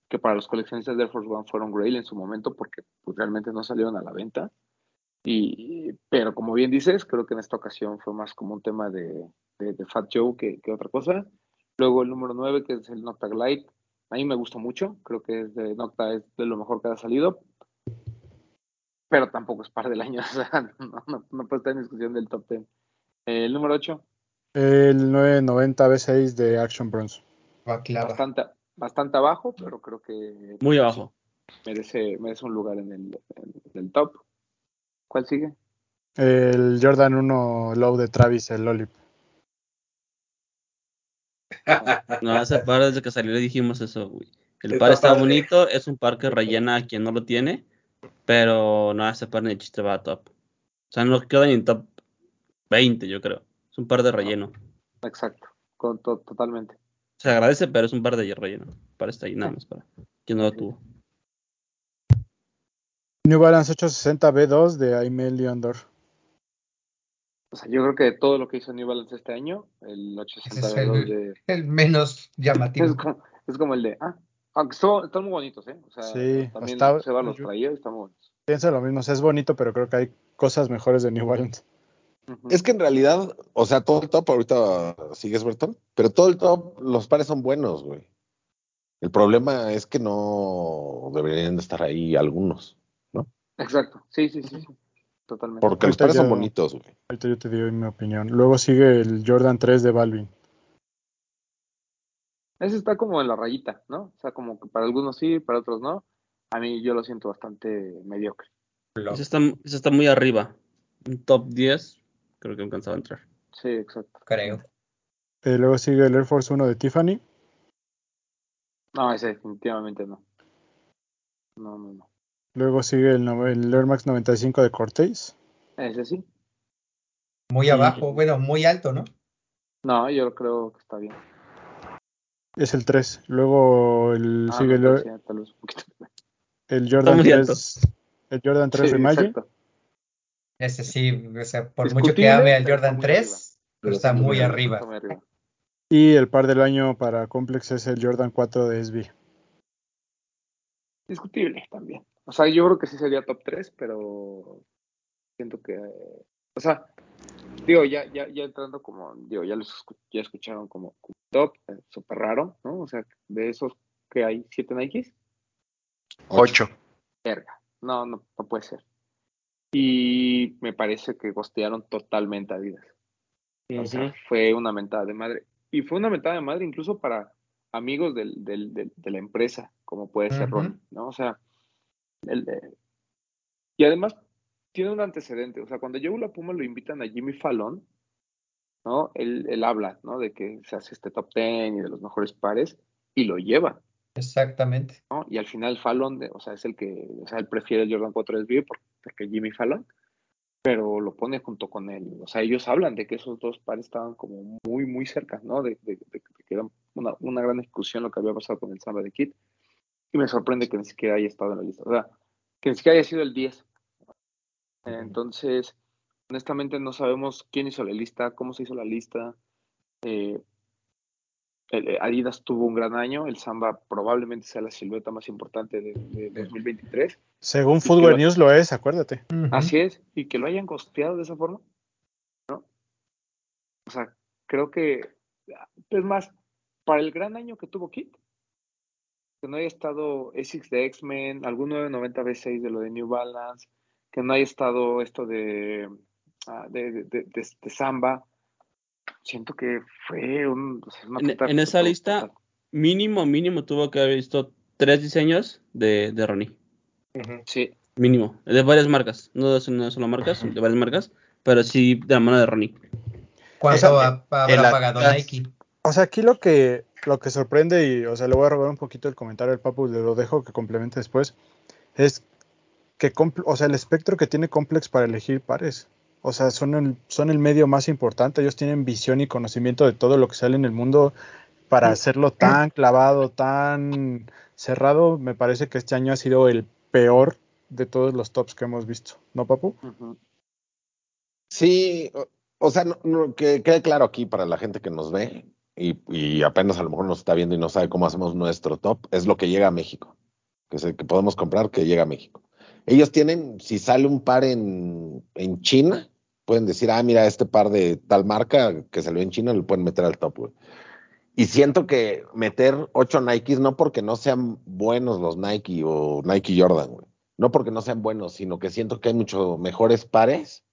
que para los coleccionistas de Air Force One fueron Grail en su momento porque pues, realmente no salieron a la venta. Y, pero como bien dices, creo que en esta ocasión fue más como un tema de, de, de Fat Joe que, que otra cosa. Luego el número 9, que es el Nocta Glide. A mí me gustó mucho. Creo que es de Nocta es de lo mejor que ha salido. Pero tampoco es par del año. [laughs] O sea, no, no, no puede estar en discusión del top 10. El número 8, El 990 B6 de Action Bronze. Baklava. bastante, bastante abajo, pero creo que Muy abajo. merece, merece un lugar en el, en el top. ¿Cuál sigue? El Jordan 1 Low de Travis, el Lollip. No, ese par desde que salió le dijimos eso, güey. El par está bonito, es un par que rellena a quien no lo tiene, pero no, ese par ni de chiste va a top. O sea, no queda ni en top 20, yo creo. Es un par de relleno. Exacto, con, to- totalmente. Se agradece, pero es un par de relleno. El par está ahí nada más para quien no lo tuvo. New Balance 860 B2 de Aimé Leondor. O sea, yo creo que de todo lo que hizo New Balance este año, el Ese [laughs] es 862 de... El menos llamativo. Es como, es como el de... Ah, aunque están muy bonitos, ¿eh? O sea, Sí, también está- Seba los y están muy bonitos. Pienso lo mismo, o sea, es bonito, pero creo que hay cosas mejores de New Balance. Es que en realidad, o sea, todo el top, ahorita sigues, Bertón, pero todo el top, los pares son buenos, güey. El problema es que no deberían de estar ahí algunos, Exacto, sí, sí, sí, sí. Totalmente. porque los pares son bonitos, güey. Ahorita yo te digo mi opinión. Luego sigue el Jordan 3 de Balvin. Ese está como en la rayita, ¿no? O sea, como que para algunos sí, para otros no. A mí yo lo siento bastante mediocre. Ese está, ese está muy arriba. Un top 10, creo que alcanzaba a entrar. Sí, exacto. Creo. Eh, luego sigue el Air Force 1 de Tiffany. No, ese definitivamente no. No, no, no. Luego sigue el, el Air Max 95 de Cortez. Ese sí. Muy abajo, bueno, muy alto, ¿no? No, yo creo que está bien. Es el 3. Luego el, Ah, sigue no, el, sí, tal vez un poquito. el Jordan muy 3. El Jordan 3 Sí, Reimagine. exacto. Ese sí, o sea, por mucho que ame al Jordan está muy 3, pero está muy arriba. Está muy arriba. Y el par del año para Complex es el Jordan 4 de SB. Discutible también. O sea, yo creo que sí sería top 3, pero siento que, eh, o sea, digo, ya, ya, ya entrando como, digo, ya los escu- ya escucharon como, como top, eh, súper raro, ¿no? O sea, de esos que hay siete Nikes, Ocho. verga. No, no, no puede ser. Y me parece que gostearon totalmente a Adidas. O sea, fue una mentada de madre. Y fue una mentada de madre incluso para amigos del, del- del- de la empresa, como puede ser Ujú. Ron, ¿no? O sea, el- eh, y además tiene un antecedente. O sea, cuando Joe La Puma lo invitan a Jimmy Fallon, ¿no? Él, él habla, ¿no? De que se hace este top 10 y de los mejores pares, y lo lleva, Exactamente. ¿no? Y al final Fallon, o sea, es el que, o sea, él prefiere el Jordan 4 SB por- porque Jimmy Fallon, pero lo pone junto con él. O sea, ellos hablan de que esos dos pares estaban como muy, muy cerca, ¿no? De, de- de- de que era una, una gran discusión lo que había pasado con el Samba de Kid. Y me sorprende que ni siquiera haya estado en la lista. O sea, que ni siquiera haya sido el 10. Entonces, honestamente no sabemos quién hizo la lista, cómo se hizo la lista. Eh, el- eh, Adidas tuvo un gran año, el Samba probablemente sea la silueta más importante de, de 2023. Según Footwear News lo es, acuérdate. Así es, y que lo hayan costeado de esa forma, ¿no? O sea, creo que, es más, para el gran año que tuvo Kit, que no haya estado Essex de X-Men, algún 990 V6 de lo de New Balance, que no haya estado esto de, ah, de, de, de- de- de Samba, siento que fue un, una En, en esa lista, total. mínimo, mínimo tuvo que haber visto tres diseños de, de Ronnie. Sí, Mínimo. De varias marcas. No de una sola marca, son de varias marcas. Pero sí de la mano de Ronnie. ¿Cuánto O ha- habrá pagado Nike? O sea, aquí lo que, lo que sorprende, y o sea, le voy a robar un poquito el comentario al Papu, le lo dejo que complemente después, es que, o sea, el espectro que tiene Complex para elegir pares. O sea, son el, son el medio más importante, ellos tienen visión y conocimiento de todo lo que sale en el mundo para hacerlo tan clavado, tan cerrado. Me parece que este año ha sido el peor de todos los tops que hemos visto, ¿no, Papu? Sí, o, o sea, no- no, que quede claro aquí para la gente que nos ve y, y apenas a lo mejor nos está viendo y no sabe cómo hacemos nuestro top, es lo que llega a México, que es el que podemos comprar que llega a México. Ellos tienen, si sale un par en, en China, pueden decir, ah, mira, este par de tal marca que salió en China, lo pueden meter al top, güey. Y siento que meter ocho Nikes, no porque no sean buenos los Nike o Nike Jordan, güey. No porque no sean buenos, sino que siento que hay mucho mejores pares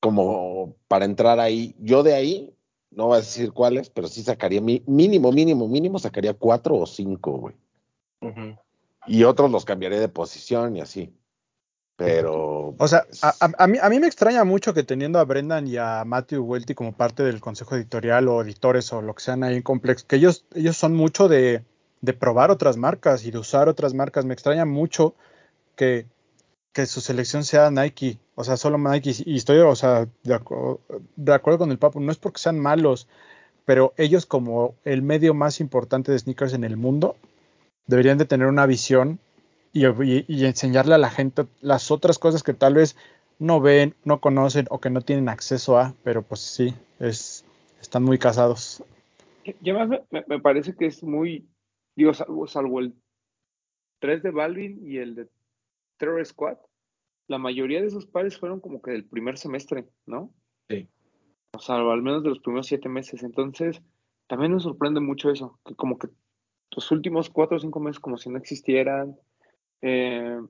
como para entrar ahí. Yo de ahí, no voy a decir cuáles, pero sí sacaría mi, mínimo, mínimo, mínimo, sacaría cuatro o cinco, güey. Y otros los cambiaría de posición y así. Pero. O sea, a, a- a mí, a mí me extraña mucho que teniendo a Brendan y a Matthew Welty como parte del consejo editorial o editores o lo que sean ahí en Complex, que ellos, ellos son mucho de, de probar otras marcas y de usar otras marcas. Me extraña mucho que, que su selección sea Nike, o sea, solo Nike. Y estoy, o sea, de, acu- de acuerdo con el Papo, no es porque sean malos, pero ellos como el medio más importante de sneakers en el mundo, deberían de tener una visión y, y- enseñarle a la gente las otras cosas que tal vez no ven, no conocen o que no tienen acceso a, pero pues sí, es, están muy casados. Y además me- me parece que es muy, digo, salvo, salvo el 3 de Balvin y el de Terror Squad, la mayoría de esos pares fueron como que del primer semestre, ¿no? Sí. O sea, al menos de los primeros siete meses. Entonces, también nos sorprende mucho eso, que como que los últimos cuatro o cinco meses como si no existieran. eh,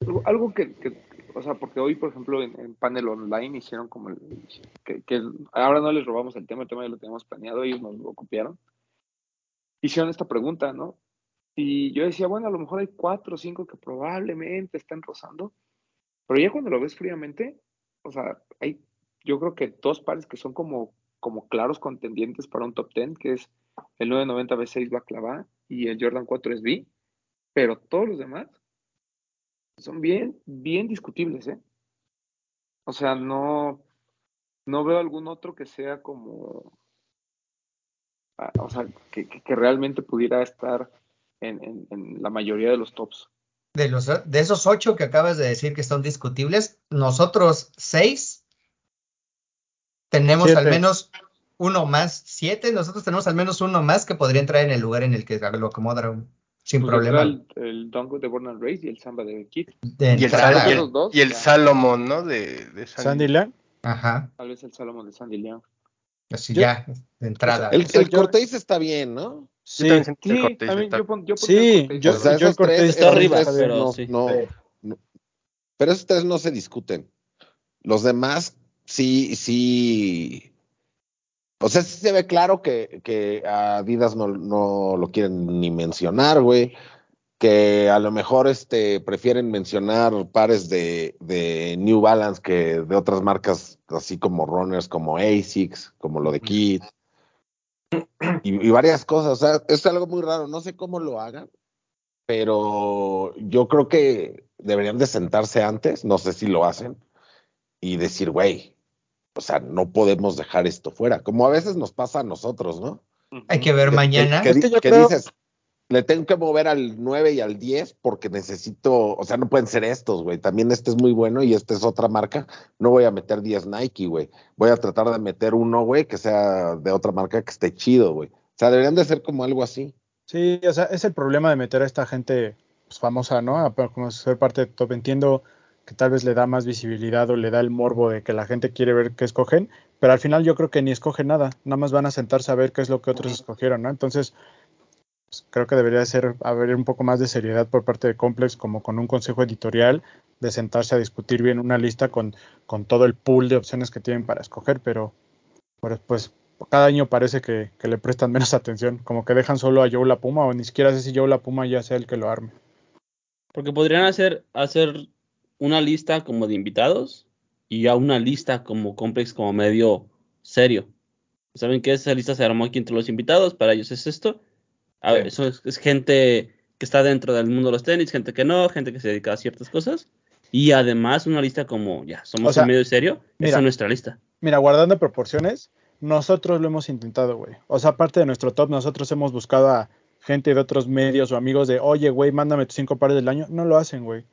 algo- algo que, que- o sea, porque hoy, por ejemplo, en, en panel online hicieron como el, que, que ahora no les robamos el tema, el tema ya lo teníamos planeado, ellos nos lo copiaron. Hicieron esta pregunta, ¿no? Y yo decía, bueno, a lo mejor hay cuatro o cinco que probablemente están rozando, pero ya cuando lo ves fríamente, o sea, hay yo creo que dos pares que son como, como claros contendientes para un top 10, que es el 990 B6 Baklava y el Jordan 4 SB, pero todos los demás son bien, bien discutibles, ¿eh? O sea, no, no veo algún otro que sea como, ah, o sea, que- que realmente pudiera estar en, en- en la mayoría de los tops. De los, de esos ocho que acabas de decir que son discutibles, nosotros seis tenemos al menos uno más, siete, nosotros tenemos al menos uno más que podría entrar en el lugar en el que lo acomodaron sin Pues problema. El, el Dunk de Born and Race y el Samba de Kid. De Y el, y el- Esos dos, y el ya. Salomon, ¿no? De, de Sandy. Sandy Lang. Ajá, Tal vez el Salomon de Sandy León. así Yo- ya, de entrada. El, el Cortés está bien, ¿no? Sí, Yo también Sí, Cortés también está- yo, pon, yo Sí, yo- o sea, arriba. yo el tres, está arriba, tres pero no, sí. no- pero esos tres no se discuten. Los demás sí, sí. O sea, sí se ve claro que, que a Adidas no, no lo quieren ni mencionar, güey. Que a lo mejor este, prefieren mencionar pares de, de New Balance que de otras marcas, así como runners, como ASICS, como lo de Kid. Y, y varias cosas. O sea, es algo muy raro. No sé cómo lo hagan, pero yo creo que deberían de sentarse antes, no sé si lo hacen, y decir, güey, o sea, no podemos dejar esto fuera, como a veces nos pasa a nosotros, ¿no? Hay que ver Que- mañana. Es que creo- dices, le tengo que mover al 9 y al 10 porque necesito, o sea, no pueden ser estos, güey. También este es muy bueno y este es otra marca. No voy a meter 10 Nike, güey. Voy a tratar de meter uno, güey, que sea de otra marca que esté chido, güey. O sea, deberían de ser como algo así. Sí, o sea, es el problema de meter a esta gente pues, famosa, ¿no? A a como ser parte de top. Entiendo que tal vez le da más visibilidad o le da el morbo de que la gente quiere ver qué escogen, pero al final yo creo que ni escogen nada, nada más van a sentarse a ver qué es lo que otros escogieron, ¿no? Entonces, creo que debería ser haber un poco más de seriedad por parte de Complex, como con un consejo editorial, de sentarse a discutir bien una lista con, con todo el pool de opciones que tienen para escoger, pero, pues cada año parece que, que le prestan menos [laughs] atención, como que dejan solo a Joe la Puma, o ni siquiera sé si Joe la Puma ya sea el que lo arme. Porque podrían hacer, hacer una lista como de invitados y ya una lista como complex, como medio serio. ¿Saben qué? Esa lista se armó aquí entre los invitados, para ellos es esto. A ver, Sí. eso es, es gente que está dentro del mundo de los tenis, gente que no, gente que se dedica a ciertas cosas. Y además una lista como, ya, somos O sea, medio serio, mira. esa es nuestra lista. Mira, guardando proporciones, nosotros lo hemos intentado, güey. O sea, aparte de nuestro top, nosotros hemos buscado a gente de otros medios o amigos de, oye, güey, mándame tus cinco pares del año. No lo hacen, güey.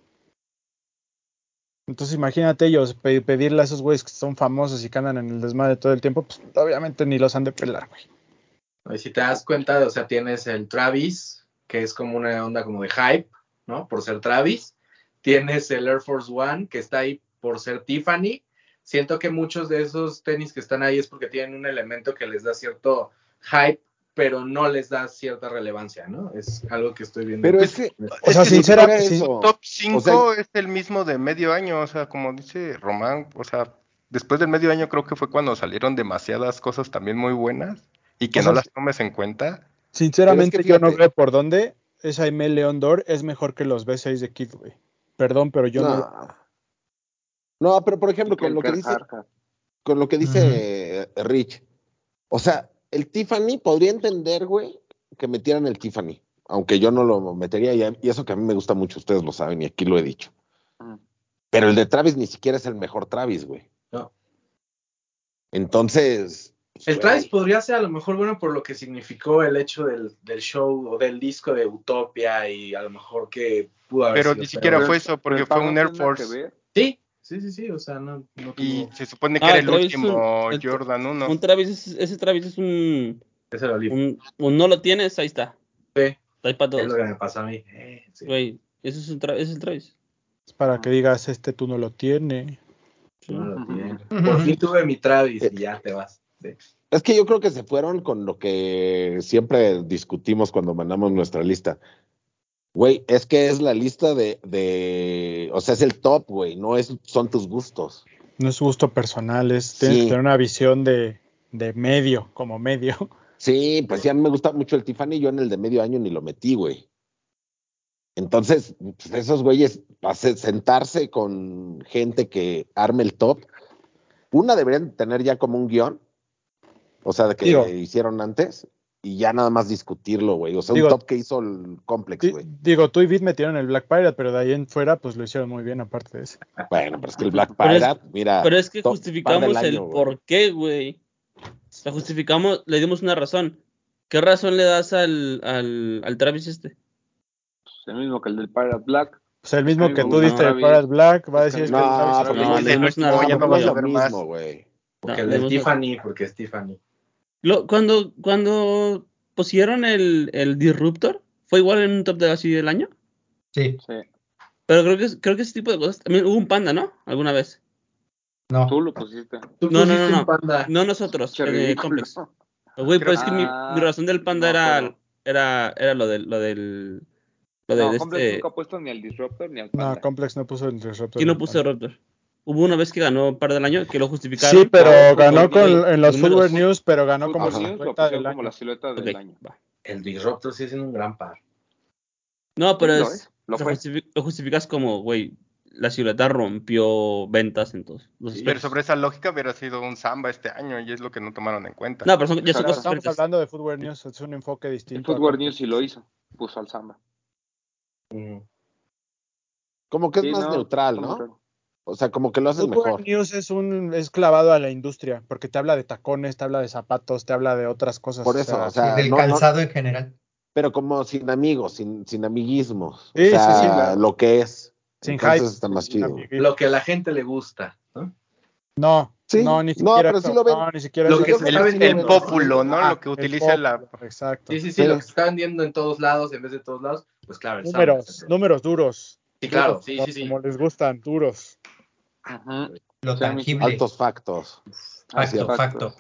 Entonces imagínate ellos pe- pedirle a esos güeyes que son famosos y que andan en el desmadre todo el tiempo, pues obviamente ni los han de pelar, güey. Y si te das cuenta, o sea, tienes el Travis, que es como una onda como de hype, ¿no? Por ser Travis. Tienes el Air Force One, que está ahí por ser Tiffany. Siento que muchos de esos tenis que están ahí es porque tienen un elemento que les da cierto hype, pero no les da cierta relevancia, ¿no? Es algo que estoy viendo. Pero es que, O sea, es que ni sincera- siquiera sin- eso. Top 5 O sea- es el mismo de medio año, o sea, como dice Román, o sea, después del medio año creo que fue cuando salieron demasiadas cosas también muy buenas y que O no las tomes en cuenta. Sinceramente Pero es que yo no veo por dónde esa Aimee León Dor es mejor que los B6 de Kid, güey. Perdón, pero yo no... no. No, pero por ejemplo, con lo que dice, con lo que dice Rich, o sea, el Tiffany podría entender, güey, que metieran el Tiffany, aunque yo no lo metería, y, y eso que a mí me gusta mucho, ustedes lo saben, y aquí lo he dicho. Mm. Pero el de Travis ni siquiera es el mejor Travis, güey. No. Entonces. Pues, El Travis podría ser a lo mejor bueno por lo que significó el hecho del, del show o del disco de Utopia y a lo mejor que pudo haber Pero sido ni siquiera peor. fue eso, porque Pero fue el un Air Force. Sí, sí, sí, sí, o sea, no, no Y tuvo- se supone que Ah, era el el Travis es un- último el- Jordan 1. Un Travis, es- ese Travis es un, ese lo libre. un, un no lo tienes, ahí está. Sí, Está ahí para es lo todos. que me pasa a mí. Eh, sí. Güey, ese es, un ese es el Travis. Es para que digas, este tú no lo tienes. No lo Ujú. tiene. Por fin tuve mi Travis y ya te vas. Sí. Es que yo creo que se fueron con lo que siempre discutimos cuando mandamos nuestra lista. Güey, es que es la lista de, de, o sea, es el top, güey, no es, son tus gustos. No es gusto personal, es tienes Sí. que tener una visión de, de medio, como medio. Sí, pues sí, a mí me gusta mucho el Tiffany, yo en el de medio año ni lo metí, güey. Entonces, pues, esos güeyes, sentarse con gente que arme el top, una deberían tener ya como un guion, o sea, de que Digo. hicieron antes, y ya nada más discutirlo, güey. O sea, Digo. un top que hizo el Complex, güey. digo, tú y Bit metieron el Black Pirate, pero de ahí en fuera, pues lo hicieron muy bien, aparte de eso. Bueno, pero es que el Black Pero es- Pirate, mira. Pero es que justificamos del el por qué, güey. Sea, justificamos, le dimos una razón. ¿Qué razón le das al, al, al Travis este? Pues, el mismo que el del Pirate Black. Pues el mismo que tú diste el Travis. Pirate Black, va a Es que decir que No, no, güey. Porque No, el le del dimos una- Tiffany, porque es Tiffany. Lo- cuando, cuando pusieron el, el Disruptor, ¿fue igual en un top de así del año? Sí, Sí. Pero creo que, creo que ese tipo de cosas. También hubo un panda, ¿no? Alguna vez. no. Tú lo pusiste. Tú No, no, no, un panda. No nosotros, en el complex. Güey, pues es que mi, Ah, mi razón del panda no era, era, era lo del, lo del, lo No, del Complex este. nunca ha puesto ni al Disruptor ni al No, Panda. Complex no puso el Disruptor. ¿Quién no puso Panda. Raptor? Hubo una vez que ganó par del año que lo justificaron. Sí, pero ganó con, en los. Footwear News, pero ganó como 50 del como año. la silueta del año. va. El Disruptor sí es un gran par. No, pero Lo es, lo justificas como, güey, la silueta rompió ventas en todos los Pero sobre esa lógica hubiera sido un Samba este año y es lo que no tomaron en cuenta. No, pero son, ya son Pero cosas Estamos hablando de Footwear News, es un enfoque El distinto. Football Complex. News sí lo hizo. Puso al Samba. Como que es Sí, más no, neutral, ¿no? O sea, como que lo haces Footwear mejor. News es un es clavado a la industria, porque te habla de tacones, te habla de zapatos, te habla de otras cosas. Por eso, o Sí, sea, del no- no- calzado en general. pero como sin amigos, sin, sin amiguismos. Sí, o sí, sea, sí, claro. lo que es. sin Entonces hype. está más sin chido. Lo que a la gente le gusta, ¿no? No, Sí, no, ni no, siquiera pero eso, sí lo ven. no, ni siquiera Lo que Es se el, el que no. pópulo, ¿no? Ah, lo que el utiliza la... Exacto. Sí, sí, sí, Sí. lo que se está vendiendo en todos lados en vez de todos lados, pues claro, el Números, el- números duros. Sí, claro, Duros, sí, como- sí, sí. Como les gustan, duros. Ujú. Lo tangible. Altos factos. Facto, facto.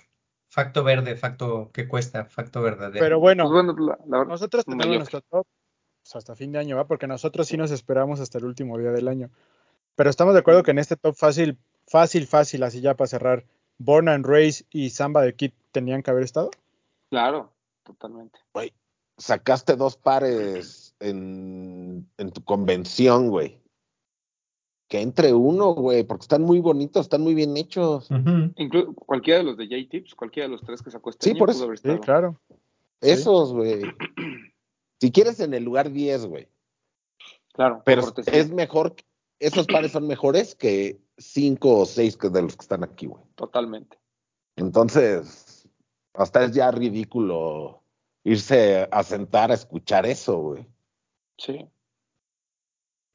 Facto verde, facto que cuesta, facto verdadero. Pero bueno, Pues bueno, la, la verdad, nosotros tenemos nuestro top pues, hasta fin de año, ¿va? Porque nosotros sí nos esperamos hasta el último día del año. Pero estamos de acuerdo que en este top fácil, fácil, fácil, así ya para cerrar, Born and Race y Samba de Kid tenían que haber estado. Claro, totalmente. Sacaste dos pares en, en tu convención, güey. Que entre uno, güey, porque están muy bonitos, están muy bien hechos. Ujú. Inclu cualquiera de los de J-Tips, cualquiera de los tres que sacó este Sí, año por pudo eso. haber Sí, claro. Esos, güey. [clears throat] Si quieres en el lugar 10, güey. Claro, Pero es mejor, esos pares son mejores que cinco o seis que de los que están aquí, güey. totalmente. Entonces, hasta es ya ridículo irse a sentar a escuchar eso, güey. Sí.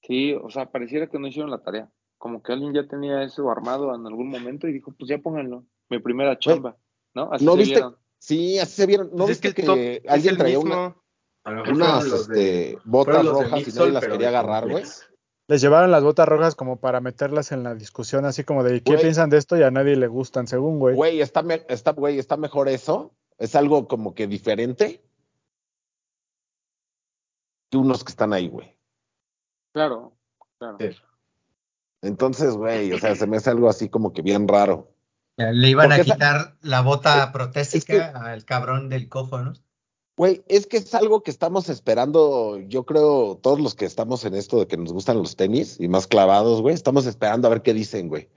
Sí, o sea, pareciera que no hicieron la tarea. como que alguien ya tenía eso armado en algún momento y dijo, pues ya pónganlo, mi primera chamba, ¿no? Así ¿No se viste? vieron. Sí, así se vieron. ¿No Pues es viste que que, top- es alguien traía mismo. una- unas de- este, botas rojas y nadie las pero quería agarrar, güey? Complex. Les llevaron las botas rojas como para meterlas en la discusión, así como de ¿qué piensan de esto? Y a nadie le gustan, según, güey. Güey, está, me- está, güey, está mejor eso. Es algo como que diferente que unos que están ahí, güey. Claro, claro. Sí. Entonces, güey, o sea, se me hace algo así como que bien raro. Le iban a esa- quitar la bota protésica es que- al cabrón del cojo, ¿no? Güey, es que es algo que estamos esperando, yo creo, todos los que estamos en esto de que nos gustan los tenis y más clavados, güey, estamos esperando a ver qué dicen, güey.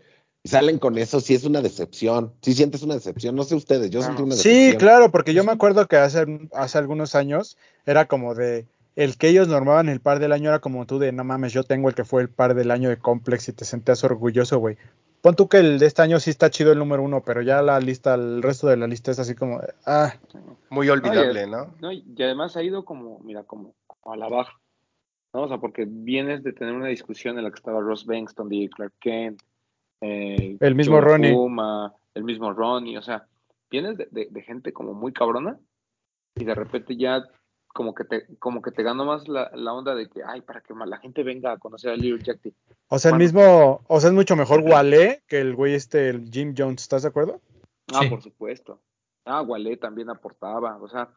Y salen con eso, sí es una decepción. Sí sientes una decepción, no sé ustedes, yo Claro. sentí una Sí, decepción. claro, porque yo me acuerdo que hace, hace algunos años era como de el que ellos normaban el par del año era como tú de no mames, yo tengo el que fue el par del año de Complex y te sentías orgulloso, güey. Pon tú que el de este año sí está chido el número uno, pero ya la lista, el resto de la lista es así como, ah, Muy olvidable, ¿no? No, y y además ha ido como, mira, como, como a la baja, ¿no? O sea, porque vienes de tener una discusión en la que estaba Ross Bankston, D. Clark Kent, eh, El mismo Joe Ronnie. Fuma, el mismo Ronnie, o sea, vienes de, de- de gente como muy cabrona y de repente ya como que te, como que te ganó más la, la onda de que, ay, para que más la gente venga a conocer a Little Jack o sea, el Bueno. mismo, o sea, es mucho mejor Wale que el güey este, el Jim Jones, ¿estás de acuerdo? Ah, Sí. por supuesto. Ah, Wale también aportaba, o sea,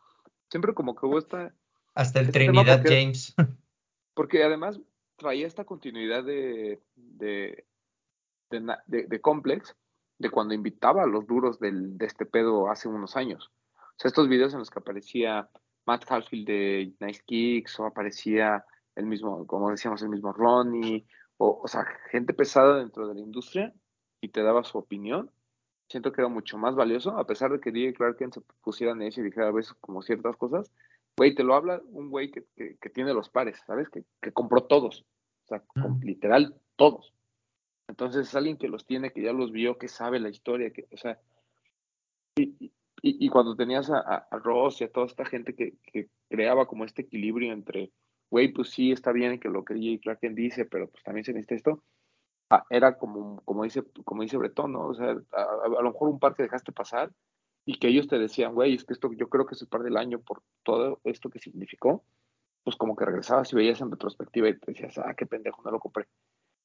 siempre como que hubo esta, Hasta el Este Trinidad porque- James. [laughs] Porque además traía esta continuidad de, de, de- de Complex, de cuando invitaba a los duros del, de este pedo hace unos años. O sea, estos videos en los que aparecía Matt Halfield de Nice Kicks, o aparecía el mismo, como decíamos, el mismo Ronnie, o, o sea, gente pesada dentro de la industria y te daba su opinión. Siento que era mucho más valioso, a pesar de que DJ Clark Kent se pusiera en eso y dijera a veces como ciertas cosas. Güey, te lo habla un güey que, que- que tiene los pares, ¿sabes? Que, que compró todos. O sea, con- literal, todos. Entonces es alguien que los tiene, que ya los vio, que sabe la historia, que, o sea, y, cuando tenías a, Ross y a toda esta gente que, que creaba como este equilibrio entre, güey, pues sí, está bien que lo que J. Clarken dice, pero pues también se necesita esto, ah, era como, como dice, como dice Bretón, ¿no? O sea, a, lo mejor un par que dejaste pasar y que ellos te decían, güey, es que esto yo creo que es el par del año por todo esto que significó, pues como que regresabas y veías en retrospectiva y te decías, ah, qué pendejo, no lo compré.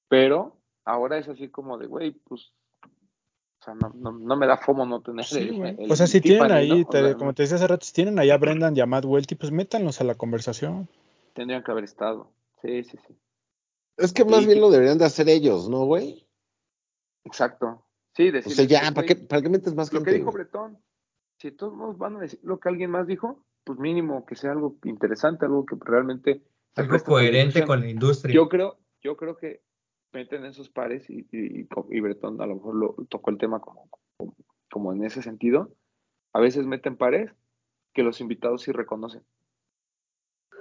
Pero ahora es así como de, güey, pues, sea, no, no, no me da fomo no tener Sí, el- el O sea, si tienen ahí, ¿no? O te- sea, como te decía hace rato, si tienen ahí a Brendan y a Matt Welty, pues métanlos a la conversación. Tendrían que haber estado. Sí, sí, sí. Es que más Sí, bien lo deberían de hacer ellos, ¿no, güey? Exacto. Sí, O decirles, sea, ya, ¿para qué, ¿para qué metes más Lo gente? que dijo? Bretón, si todos van a decir lo que alguien más dijo, pues mínimo que sea algo interesante, algo que realmente Algo coherente con la industria. Yo creo, yo creo que meten esos pares y, y, Bretón a lo mejor lo tocó el tema como, como, como en ese sentido. A veces meten pares que los invitados sí reconocen.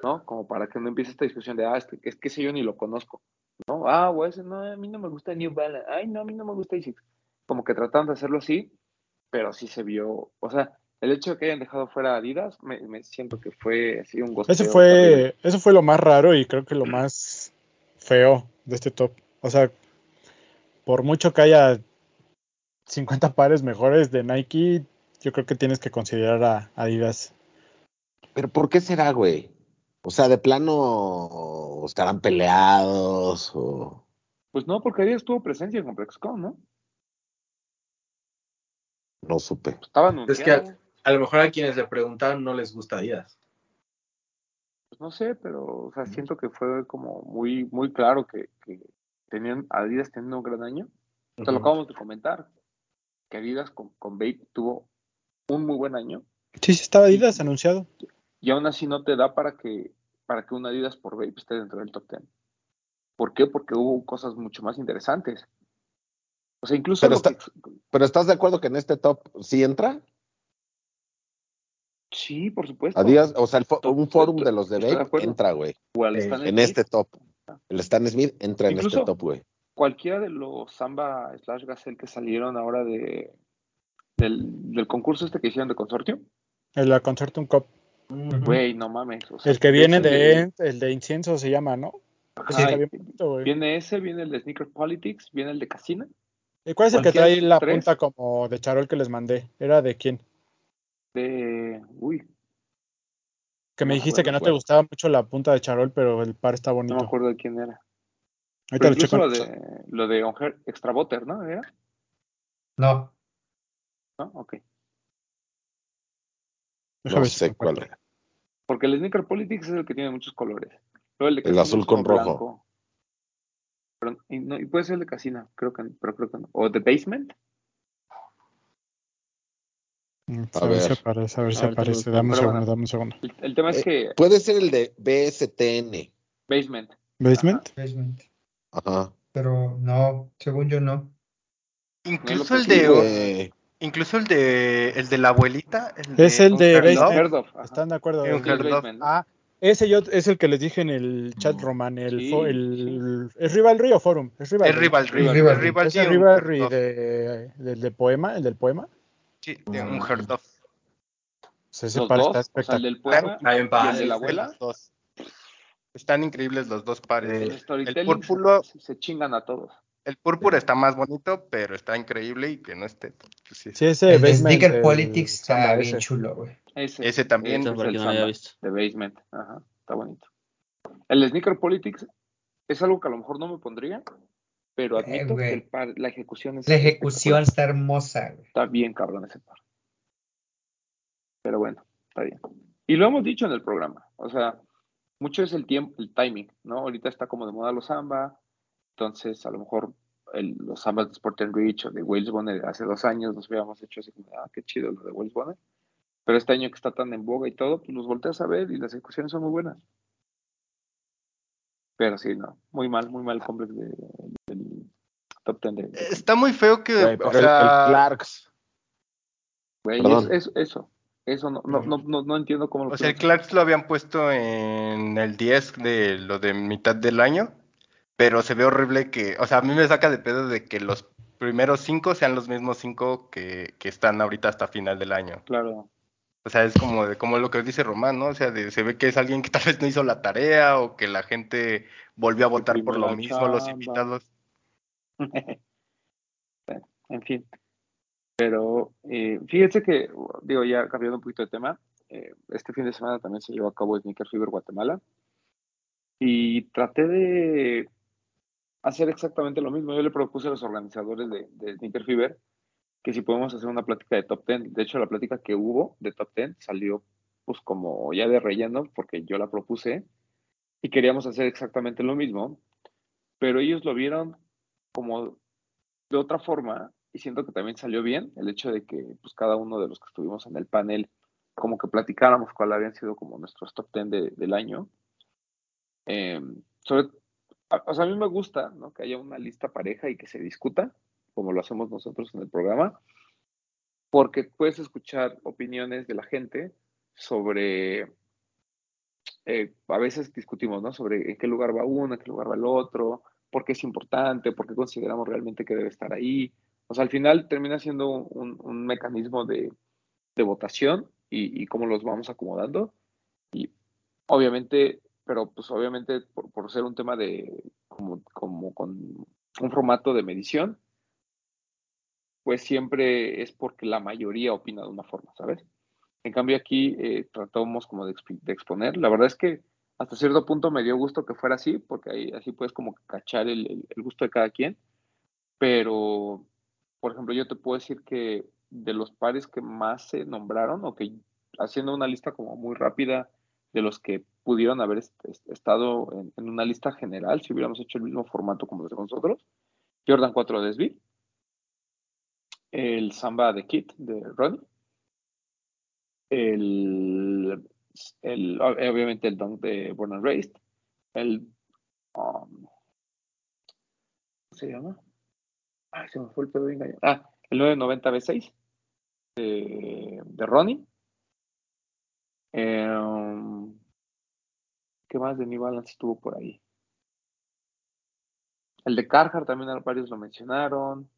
¿No? Como para que no empiece esta discusión de, ah, es que, es que ese yo ni lo conozco. ¿No? Ah, güey, ese no, a mí no me gusta New Balance. Ay, no, a mí no me gusta ASICS. Como que trataron de hacerlo así, pero sí se vio, o sea, el hecho de que hayan dejado fuera a Adidas, me, me siento que fue así un Eso terrible. fue, eso fue lo más raro y creo que lo más feo de este top. O sea, por mucho que haya 50 pares mejores de Nike, yo creo que tienes que considerar a Adidas. Pero ¿por qué será, güey? O sea, de plano estarán peleados o... Pues no, porque Adidas tuvo presencia en ComplexCon, ¿no? No supe. Estaba Es que a, a lo mejor a quienes le preguntaron no les gusta Adidas. Pues no sé, pero o sea, siento que fue como muy, muy claro que, que tenían Adidas teniendo un gran año. Te lo Ujú. acabamos de comentar, que Adidas con, con Bape tuvo un muy buen año Sí, sí estaba Adidas anunciado. y aún así no te da para que para que un Adidas por Bape esté dentro del top 10. ¿Por qué? Porque hubo cosas mucho más interesantes. O sea, incluso Pero lo está- que- Pero ¿estás de acuerdo que en este top sí entra? sí, por supuesto. Adidas, o sea, el un forum estoy- de los de Bape entra, güey. Eh, Stan En Smith, este top. El Stan Smith entra en este top, güey. cualquiera de los Samba slash Gazelle que salieron ahora de del, del concurso este que hicieron de consortio, El la Concertum Cup. Güey, no mames. o sea, El que viene de, el de incienso se llama, ¿no? Ay, bien bonito, güey. Viene ese, viene el de Sneaker Politics, viene el de Casina. ¿Y cuál es el que trae la tres. punta como de charol que les mandé? ¿Era de quién? De. Uy, Que No me me dijiste que no te cuál. gustaba mucho la punta de charol, pero el par está no bonito. me acuerdo de quién era. Ahorita lo checo. lo de, lo de Onger- Extra Butter, ¿no? ¿Era? No, ¿No? Ok. Déjame No sé cuál era. Porque el Sneaker Politics es el que tiene muchos colores. Luego el, de El Casina azul con rojo. blanco. Pero, y, no, y puede ser el de Casina, creo que, pero creo que no. O The Basement. Mm, A A ver si aparece, a ver si lo aparece. Dame un segundo, bueno. dame un segundo. El, el tema es Eh, que Puede ser el de BSTN. Basement. ¿Basement? basement. Ajá. Pero no, según yo no. Incluso lo el Sí, de, incluso el de, el de la abuelita. El Es el de Unheard of, Basement. Ajá. ¿Están de acuerdo? Sí, El- Sí. Basement, ¿no? Ah, ese yo es el que les dije en el chat, Román. El, Sí, fo- el, ¿Es Rivalry o Forum? Es Es Rivalry. Rivalry. Es Rivalry. Rivalry. Es el un Rivalry Herd of. de, del de poema, el del poema. Sí, de un Herd of. Pues ese Los par dos, está o sea, el espectacular. del poema Está bien y el padre, de la abuela. Los dos. Están increíbles los dos pares. El El púrpuro, se, se chingan a todos. el púrpura está más bonito, pero está increíble y que no esté. pues sí. Sí, ese El de Basement. Sneaker el Politics está bien ese. chulo, güey. Ese, Ese también. ese es el no lo había Samba visto. de Basement. Ajá, está bonito. El Sneaker Politics es algo que a lo mejor no me pondría, pero Eh, admito que el par- la ejecución es La ejecución está hermosa, güey. Está bien cabrón ese par. Pero bueno, está bien. Y lo hemos dicho en el programa. O sea, mucho es el tiempo, el timing, ¿no? Ahorita está como de moda los samba. Entonces, a lo mejor el- los sambas de Sport and Rich o de Wales Bonner hace dos años nos habíamos hecho así como, ah, qué chido lo de Wales Bonner. Pero este año que está tan en boga y todo, pues los volteas a ver y las ejecuciones son muy buenas. Pero sí, no, muy mal, muy mal complex de, top 10 de, de- Está muy feo que, o el- el, sea, Clarks. Güey, perdón. eso, eso, no, no, no, no, no entiendo cómo lo o sea, el Clarks lo habían puesto en el 10 de lo de mitad del año, pero se ve horrible que, o sea, a mí me saca de pedo de que los primeros cinco sean los mismos cinco que, que están ahorita hasta final del año. Claro, O sea, es como, de, como lo que dice Román, ¿no? O sea, de- se ve que es alguien que tal vez no hizo la tarea o que la gente volvió a votar por lo mismo, los chamba. [laughs] en fin. Pero eh, fíjense que, digo, ya cambiando un poquito de tema, eh, este fin de semana también se llevó a cabo Sneaker Fever Guatemala y traté de hacer exactamente lo mismo. Yo le propuse a los organizadores de, de Sneaker Fever que si podemos hacer una plática de top 10. De hecho, la plática que hubo de top 10 salió pues como ya de relleno porque yo la propuse y queríamos hacer exactamente lo mismo, pero ellos lo vieron como de otra forma y siento que también salió bien el hecho de que pues cada uno de los que estuvimos en el panel como que platicáramos cuál habían sido como nuestros top 10 de- del año. Eh, sobre, a- o sea, a mí me gusta ¿no? que haya una lista pareja y que se discuta, como lo hacemos nosotros en el programa, porque puedes escuchar opiniones de la gente sobre, eh, a veces discutimos, ¿no? Sobre en qué lugar va uno, en qué lugar va el otro, por qué es importante, por qué consideramos realmente que debe estar ahí. O sea, al final termina siendo un, un mecanismo de, de votación y, y cómo los vamos acomodando. Y obviamente, pero pues obviamente por, por ser un tema de, como, como con un formato de medición, pues siempre es porque la mayoría opina de una forma, ¿sabes? En cambio aquí eh, tratamos como de, exp- de exponer. La verdad es que hasta cierto punto me dio gusto que fuera así, porque ahí así puedes como cachar el, el- gusto de cada quien. Pero, por ejemplo, yo te puedo decir que de los pares que más se nombraron, o que haciendo una lista como muy rápida de los que pudieron haber est- est- estado en, una lista general, si hubiéramos hecho el mismo formato como lo hacemos nosotros, Jordan 4 de el Samba de Kit de Ronnie, el, el, obviamente el Dunk de Born and Raised, el, um, ¿cómo se llama? Ay, se me fue el pedo bien gallo. Ah, el 990 B6 de, de Ronnie. Eh, ¿Qué más de New Balance estuvo por ahí? El de Carhartt también varios lo mencionaron.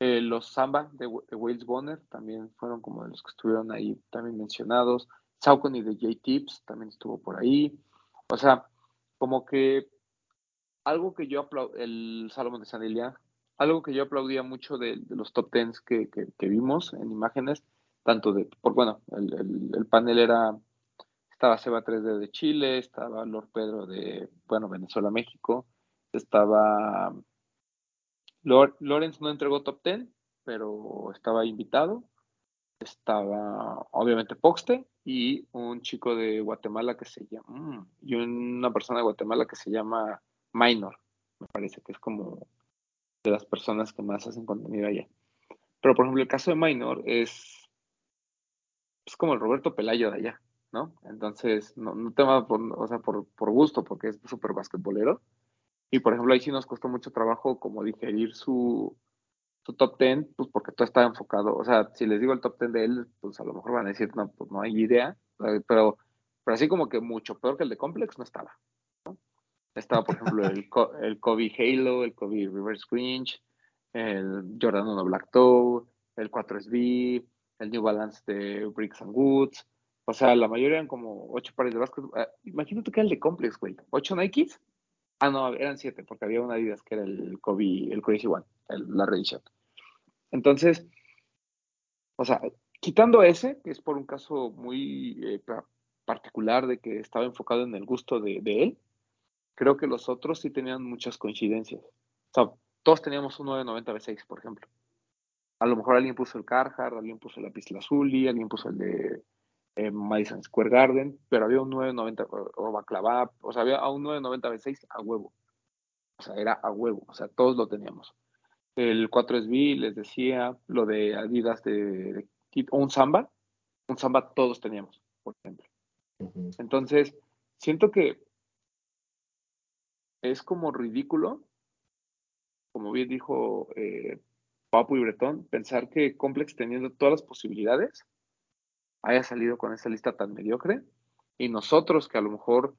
Eh, los Samba de, de Wales Bonner también fueron como de los que estuvieron ahí también mencionados. Saucony de J-Tips también estuvo por ahí. O sea, como que algo que yo aplaudía, el Salomón de San Ilián, algo que yo aplaudía mucho de, los top tens que, vimos en imágenes, tanto de, por bueno, el panel era, estaba Seba 3D de Chile, estaba Lord Pedro de, bueno, Venezuela, México, estaba, Lord, Lawrence no entregó top ten, pero estaba invitado, estaba obviamente Poxte y un chico de Guatemala que se llama, mm, y una persona de Guatemala que se llama Minor, me parece que es como de las personas que más hacen contenido allá. Pero por ejemplo, el caso de Minor es, es como el Roberto Pelayo de allá, ¿no? Entonces, no, no te va por, o sea, por, por gusto, porque es súper basquetbolero. Y por ejemplo, ahí sí nos costó mucho trabajo como digerir su, su top 10, pues porque todo estaba enfocado, o sea, si les digo el top 10 de él, pues a lo mejor van a decir, no, pues no hay idea, pero, pero así como que mucho peor que el de Complex no estaba. Estaba, por ejemplo, el, el Kobe Halo, el Kobe Reverse Grinch, el Jordan 1 Black Toe, el 4SB, el New Balance de Bricks and Woods. O sea, la mayoría eran como ocho pares de básquet. Uh, imagínate que era el de Complex, güey. ¿Ocho Nikes? Ah, no, eran siete, porque había una Adidas que era el Kobe, el Crazy One, el, la Ready Shot. Entonces, o sea, quitando ese, que es por un caso muy eh, particular de que estaba enfocado en el gusto de, él, creo que los otros sí tenían muchas coincidencias. O sea, todos teníamos un 990 V6, por ejemplo. A lo mejor alguien puso el Carhartt, alguien puso la Pistol Azuli, alguien puso el de eh, Madison Square Garden, pero había un 990 o Baclavap, o sea, había un 990 V6 a huevo. O sea, era a huevo, o sea, todos lo teníamos. El 4SB, les decía, lo de Adidas de, de, o un Samba, un Samba todos teníamos, por ejemplo. Uh -huh. Entonces, siento que es como ridículo, como bien dijo eh, Papu y Bretón, pensar que Complex teniendo todas las posibilidades haya salido con esa lista tan mediocre y nosotros que a lo mejor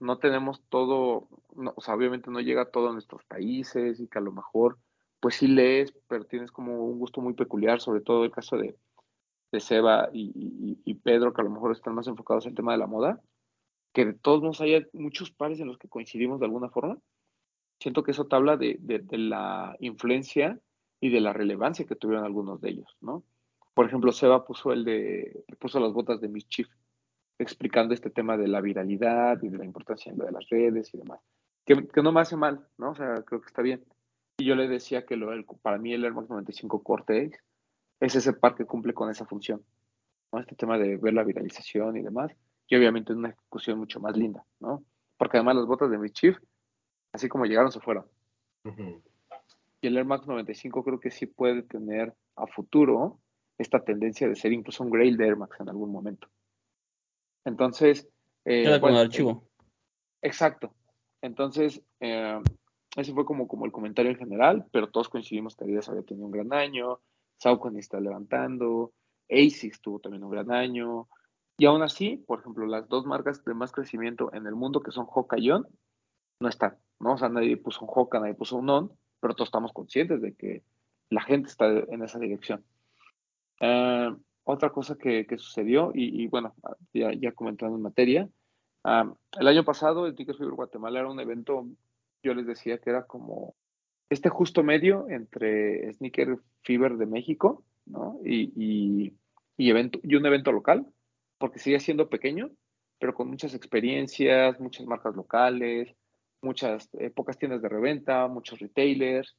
no tenemos todo, no, o sea, obviamente no llega todo a nuestros países y que a lo mejor pues sí lees, pero tienes como un gusto muy peculiar, sobre todo el caso de, de Seba y, y, Pedro, que a lo mejor están más enfocados en el tema de la moda, que de todos modos haya muchos pares en los que coincidimos de alguna forma. Siento que eso te habla de, de, de la influencia y de la relevancia que tuvieron algunos de ellos, ¿no? Por ejemplo, Seba puso el de, puso las botas de Mischief, explicando este tema de la viralidad y de la importancia de las redes y demás. Que, que no me hace mal, ¿no? O sea, creo que está bien. Y yo le decía que lo, el, para mí el Air Max 95 Cortex es ese par que cumple con esa función, ¿no? Este tema de ver la viralización y demás. Y obviamente una ejecución mucho más linda, ¿no? Porque además las botas de Mischief, así como llegaron, se fueron. Uh -huh. Y el Air Max 95 creo que sí puede tener a futuro esta tendencia de ser incluso un Grail de Air Max en algún momento. Entonces. Eh, Queda bueno, con el archivo. Eh, exacto. Entonces, eh, ese fue como, como el comentario en general, pero todos coincidimos que Adidas había tenido un gran año, Saucony está levantando, ASICS tuvo también un gran año, y aún así, por ejemplo, las dos marcas de más crecimiento en el mundo, que son Hoka y On, no están, ¿no? O sea, nadie puso un Hoka, nadie puso un On, pero todos estamos conscientes de que la gente está en esa dirección. Uh, otra cosa que, que sucedió, y, y, bueno, ya, ya comentando en materia, uh, el año pasado el Ticket Fever Guatemala era un evento, yo les decía que era como este justo medio entre Sneaker Fever de México, ¿no? Y, y, y, evento, y un evento local, porque sigue siendo pequeño, pero con muchas experiencias, muchas marcas locales, muchas eh, pocas tiendas de reventa, muchos retailers,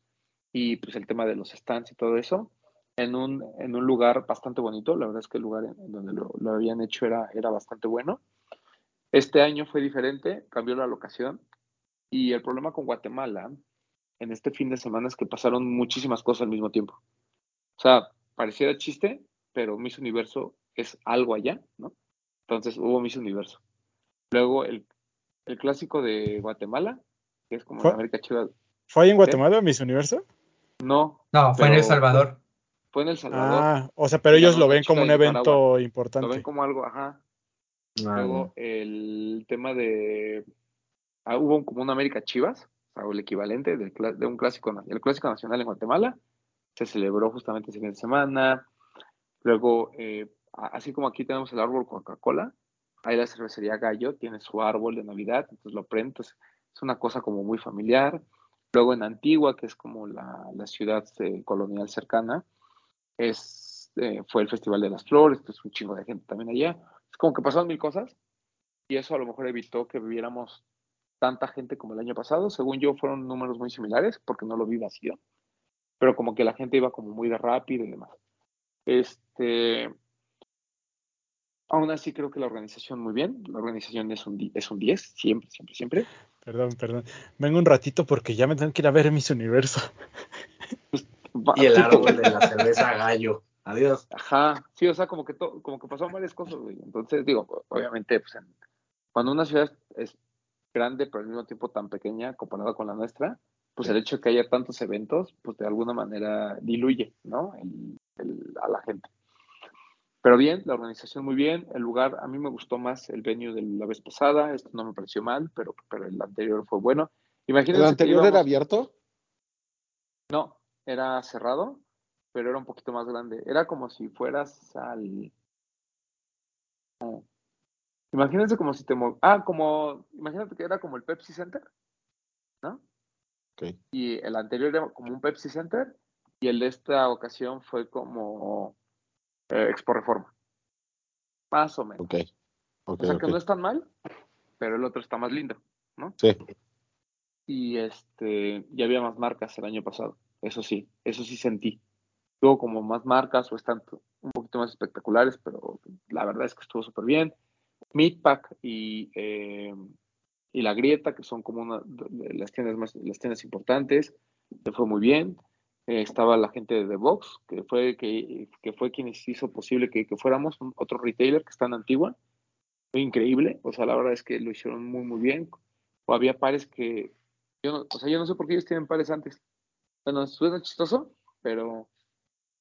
y pues el tema de los stands y todo eso en un, en un lugar bastante bonito. La verdad es que el lugar en, donde lo, lo, habían hecho era, era bastante bueno. Este año fue diferente, cambió la locación. Y el problema con Guatemala en este fin de semana es que pasaron muchísimas cosas al mismo tiempo. O sea, pareciera chiste, pero Miss Universo es algo allá, ¿no? Entonces hubo Miss Universo. Luego el, el clásico de Guatemala, que es como en América Chivas. ¿Fue ahí en Guatemala, ¿Eh? Miss Universo? No. No, fue en El Salvador. Fue en El Salvador. Ah, o sea, pero ellos lo ven como un evento importante. Lo ven como algo, ajá. Ah, Luego el tema de. Ah, hubo como una América Chivas, o el equivalente del, de un clásico, el clásico nacional en Guatemala. Se celebró justamente ese fin de semana. Luego, eh, así como aquí tenemos el árbol Coca-Cola, ahí la cervecería Gallo tiene su árbol de Navidad, entonces lo prenden. Entonces, es una cosa como muy familiar. Luego en Antigua, que es como la, la ciudad eh, colonial cercana, es, eh, fue el Festival de las Flores, que es un chingo de gente también allá. Es como que pasaron mil cosas y eso a lo mejor evitó que viviéramos tanta gente como el año pasado. Según yo, fueron números muy similares porque no lo vi vacío, pero como que la gente iba como muy de rápido y demás. Este, aún así creo que la organización muy bien. La organización es un, es un 10, siempre, siempre, siempre. Perdón, perdón. Vengo un ratito porque ya me tengo que ir a ver Miss Universo. Va- [laughs] Y el árbol de la [laughs] cerveza gallo. Adiós. Ajá, sí, o sea, como que, to- como que pasaron varias cosas, güey. Entonces, digo, obviamente, pues, en- cuando una ciudad es grande, pero al mismo tiempo tan pequeña comparada con la nuestra, pues el hecho de que haya tantos eventos, pues de alguna manera diluye, ¿no? El- el- a la gente. Pero bien, la organización muy bien, el lugar, a mí me gustó más el venue de la vez pasada, esto no me pareció mal, pero, pero el anterior fue bueno. Imagínense ¿El anterior era abierto? no, era cerrado, pero era un poquito más grande. Era como si fueras al. Imagínense como si te Ah, como. Imagínate que era como el Pepsi Center, ¿no? Ok. Y el anterior era como un Pepsi Center, y el de esta ocasión fue como eh, Expo Reforma. Más o menos. Ok. Ok, o sea que no es tan mal, pero el otro está más lindo, ¿no? Sí. y este ya había más marcas el año pasado. Eso sí, eso sí sentí. Tuvo como más marcas o están un poquito más espectaculares, pero la verdad es que estuvo súper bien. Meatpack y, eh, y La Grieta, que son como una de las tiendas más, las tiendas importantes, le fue muy bien. Eh, estaba la gente de The Box, que fue, que, que fue quienes hizo posible que, que fuéramos otro retailer que está en Antigua. Fue increíble, o sea, la verdad es que lo hicieron muy, muy bien. O había pares que, yo no, o sea, yo no sé por qué ellos tienen pares antes. Bueno, suena chistoso, pero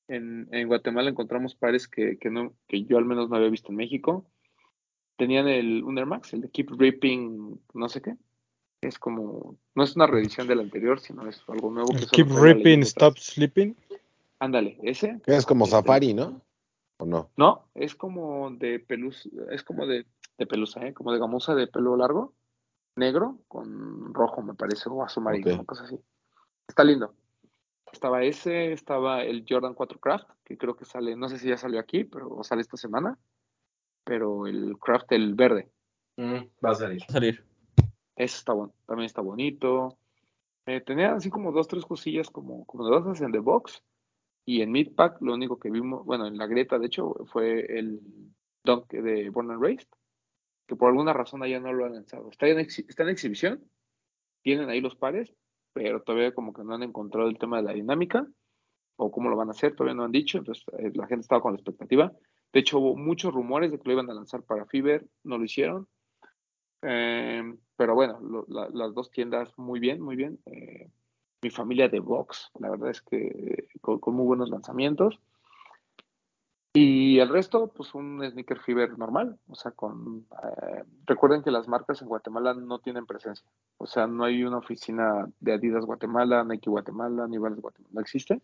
en, en Guatemala encontramos pares que, que, no, que yo al menos no había visto en México. Tenían el Under Max, el de Keep Ripping, no sé qué. Es como, no es una reedición del anterior, sino es algo nuevo que Keep Ripping, Stop. Sleeping. Ándale, ese. Que es como Este, Safari, ¿no? ¿O no? No, es como de pelusa, es como de, de pelusa, ¿eh? como de gamuza de pelo largo, negro, con rojo, me parece, o azul marino, Ok. una cosa así. Está lindo. Estaba ese, estaba el Jordan 4 Craft, que creo que sale, no sé si ya salió aquí, pero sale esta semana. Pero el Craft, el verde, Mm, va a salir. Va a salir. ese está bueno, también está bonito. Eh, tenía así como dos, tres cosillas como, como novedosas en The Box. Y en Midpack, lo único que vimos, bueno, en la Greta, de hecho, fue el Dunk de Born and Raised, que por alguna razón allá no lo han lanzado. Está en, exhi- está en exhibición, tienen ahí los pares, pero todavía como que no han encontrado el tema de la dinámica o cómo lo van a hacer, todavía no han dicho, entonces eh, la gente estaba con la expectativa. De hecho, hubo muchos rumores de que lo iban a lanzar para Fiverr, no lo hicieron. Eh, pero bueno, las dos tiendas muy bien, muy bien. Eh, mi familia de box, la verdad es que eh, con, muy buenos lanzamientos. Y el resto, pues un sneaker fever normal, o sea, con... eh, recuerden que las marcas en Guatemala no tienen presencia, o sea, no hay una oficina de Adidas Guatemala, Nike Guatemala, ni Vans Guatemala, no existe.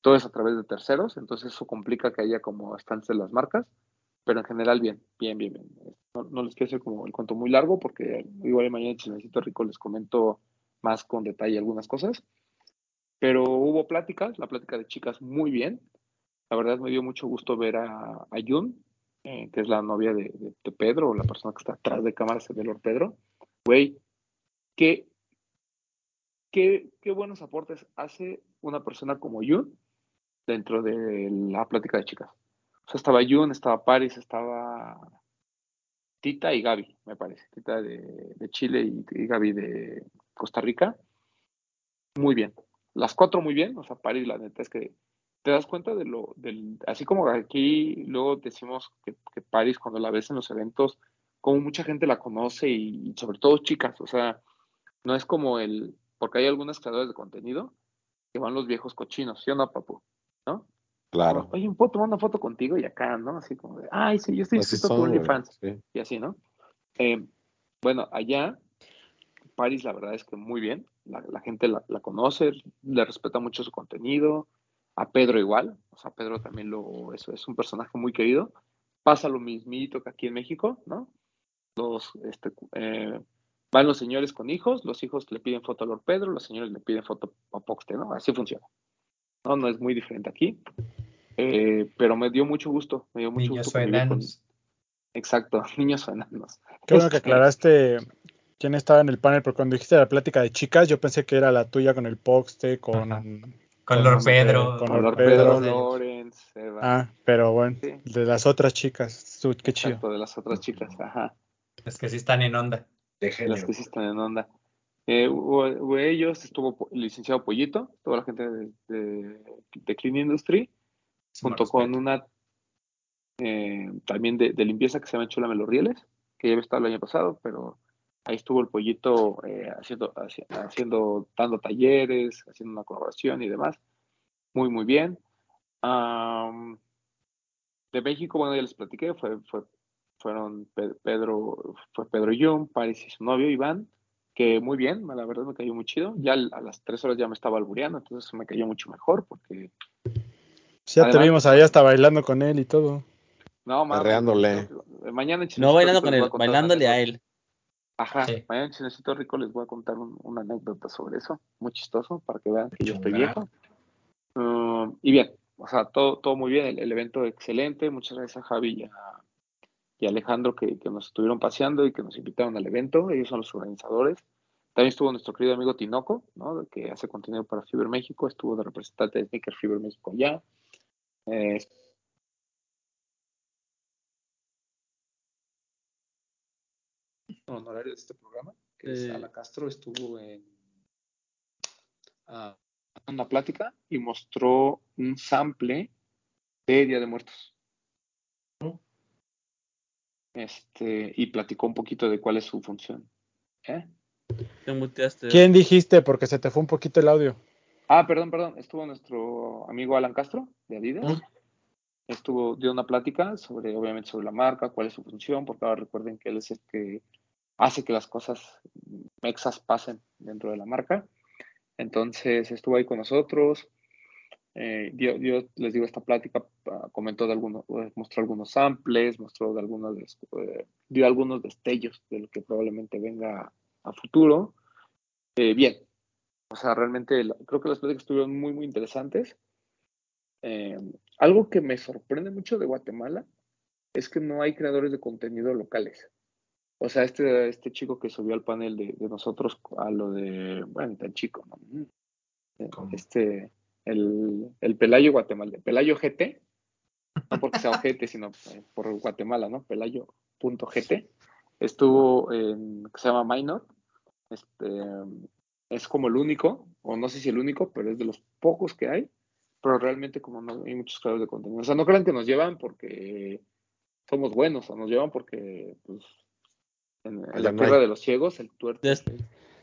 Todo es a través de terceros, entonces eso complica que haya como estantes de las marcas, pero en general bien, bien, bien, bien. No, les quiero hacer como el cuento muy largo, porque igual mañana en Chismecito Rico les comento más con detalle algunas cosas. Pero hubo pláticas, la plática de chicas muy bien. La verdad me dio mucho gusto ver a, a Jun, eh, que es la novia de, de- Pedro, la persona que está atrás de cámaras de Lord Pedro. Güey, qué, qué, qué buenos aportes hace una persona como Jun dentro de la plática de chicas. O sea, estaba Jun, estaba Paris, estaba Tita y Gaby, me parece. Tita de, Chile y, Gaby de Costa Rica. Muy bien. Las cuatro muy bien. O sea, Paris, la neta es que te das cuenta de lo, del, así como aquí luego decimos que, Paris cuando la ves en los eventos, como mucha gente la conoce y, y sobre todo chicas, o sea, no es como el, porque hay algunas creadoras de contenido que van los viejos cochinos, ¿sí o no, papu? ¿No? Claro. Oye, ¿puedo tomar una foto contigo? Y acá, ¿no? Así como de, ay, sí, yo estoy inscrito güey. OnlyFans. Sí. Y así, ¿no? Eh, bueno, allá, Paris, la verdad es que muy bien. La, la gente la, la conoce, le respeta mucho su contenido. A Pedro igual. O sea, Pedro también lo, es, es un personaje muy querido. Pasa lo mismito que aquí en México, ¿no? Los, este, eh, Van los señores con hijos, los hijos le piden foto a Lord Pedro, los señores le piden foto a Poxte, ¿no? Así funciona. No, no es muy diferente aquí. Eh, pero me dio mucho gusto, me dio mucho Niños gusto con- enanos. Exacto, [laughs] niños o enanos. Qué bueno que Este, aclaraste quién estaba en el panel, porque cuando dijiste la plática de chicas, yo pensé que era la tuya con el Poxte, con... Ajá. Con Lord con, Pedro. con Con Lord Pedro. Eva. Ah, pero bueno, Sí. de las otras chicas, qué chido. Exacto, de las otras chicas, ajá. Es que sí están en onda. De Las que sí están en onda. Eh, hubo, hubo ellos, estuvo el licenciado Pollito, toda la gente de, de- de Clean Industry, junto con una eh, también de, de limpieza que se llama Chula Melorrieles, que ya había estado el año pasado, pero ahí estuvo el Pollito eh, haciendo, haci- haciendo, dando talleres, haciendo una colaboración y demás. Muy, muy bien. De México, bueno, ya les platiqué, fue, fue, fueron Pe- Pedro, fue Pedro Young, Paris y su novio Iván, que muy bien, la verdad me cayó muy chido. Ya a las tres horas ya me estaba albureando, entonces me cayó mucho mejor porque Sí, ya te vimos ahí hasta bailando con él y todo. no Mañana en No bailando con él, a bailándole a él. Ajá, Sí. mañana en Chismecito Rico les voy a contar un- una anécdota sobre eso, muy chistoso, para que vean que yo estoy viejo. Um, y bien, o sea, todo, todo muy bien, el, el evento excelente, muchas gracias a Javi y a, y Alejandro que, que nos estuvieron paseando y que nos invitaron al evento, ellos son los organizadores. También estuvo nuestro querido amigo Tinoco, ¿no? que hace contenido para Fiber México, estuvo de representante de Sneaker Fiber México allá. Eh, honorario de este programa, que es Sí. Ana Castro, estuvo en ah, una plática y mostró un sample de Día de Muertos. Este, y platicó un poquito de cuál es su función. ¿Eh? Te muteaste. ¿Quién dijiste? Porque se te fue un poquito el audio. Ah, perdón, perdón. Estuvo nuestro amigo Alan Castro de Adidas. Estuvo, dio una plática sobre, obviamente, sobre la marca, cuál es su función, porque ahora recuerden que él es el que hace que las cosas mexas pasen dentro de la marca. Entonces estuvo ahí con nosotros, eh, dio, dio, les digo, esta plática, ah, comentó de algunos, eh, mostró algunos samples, mostró de algunos, eh, dio algunos destellos de lo que probablemente venga a futuro. Eh, bien, o sea, realmente creo que las pláticas estuvieron muy, muy interesantes. Eh, algo que me sorprende mucho de Guatemala es que no hay creadores de contenido locales. O sea, este, este chico que subió al panel de, de nosotros a lo de, bueno, tan chico, ¿no? ¿Cómo? Este, el, el Pelayo Guatemala, Pelayo GT, no porque sea [laughs] ojete, sino eh, por Guatemala, ¿no? Pelayo.gt, estuvo en, que se llama Minor, este, es como el único, o no sé si el único, pero es de los pocos que hay, pero realmente como no hay muchos creadores de contenido. O sea, no crean que nos llevan porque somos buenos, o nos llevan porque, pues, en, la tierra de los ciegos, el tuerto.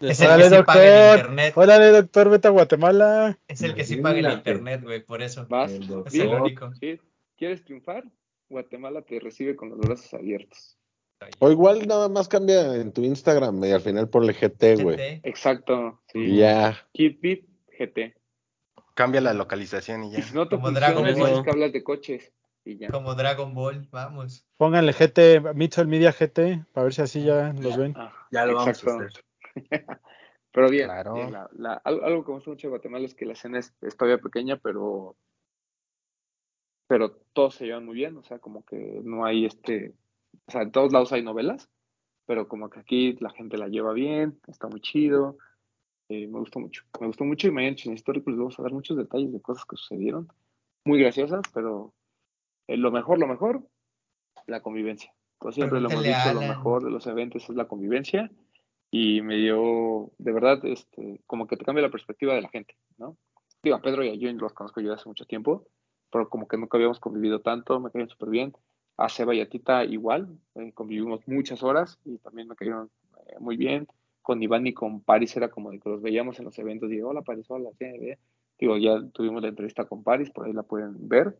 Es el Órale, que sí paga el doctor. internet. Órale, doctor, vete a Guatemala. Es el que sí paga el internet, güey, por eso. Vas, El. Es el único. sí. ¿Quieres triunfar? Guatemala te recibe con los brazos abiertos. O igual nada más cambia en tu Instagram y al final ponle GT, güey. GT. Exacto, sí. Y ya. Kidbit GT. Cambia la localización y Y ya. si no te Como Dragon Ball. que hablas de coches y ya. Como Dragon Ball, vamos. Pónganle GT, Mitchell Media GT, para ver si así ya los ven. Ah, Ya lo exacto. vamos a hacer. [laughs] Pero bien, Claro. bien, la- la- algo, que me gusta mucho de Guatemala es que la escena es, es todavía pequeña, pero pero todos se llevan muy bien, o sea, como que no hay este, o sea, en todos lados hay novelas, pero como que aquí la gente la lleva bien, está muy chido, eh, me gustó mucho, me gustó mucho y mañana en Histórico les vamos a dar muchos detalles de cosas que sucedieron, muy graciosas, pero eh, lo mejor, lo mejor, la convivencia. Pues siempre lo hemos dicho, lo mejor de los eventos es la convivencia y me dio, de verdad, este, como que te cambia la perspectiva de la gente, ¿no? Digo, a Pedro y a Jun los conozco yo hace mucho tiempo, pero como que nunca habíamos convivido tanto, me cayeron súper bien. A Seba y a Tita igual, eh, convivimos muchas horas y también me cayeron eh, muy bien. Con Iván y con Paris era como de que los veíamos en los eventos y hola Paris, hola, sí, eh". Digo, ya tuvimos la entrevista con Paris, por ahí la pueden ver,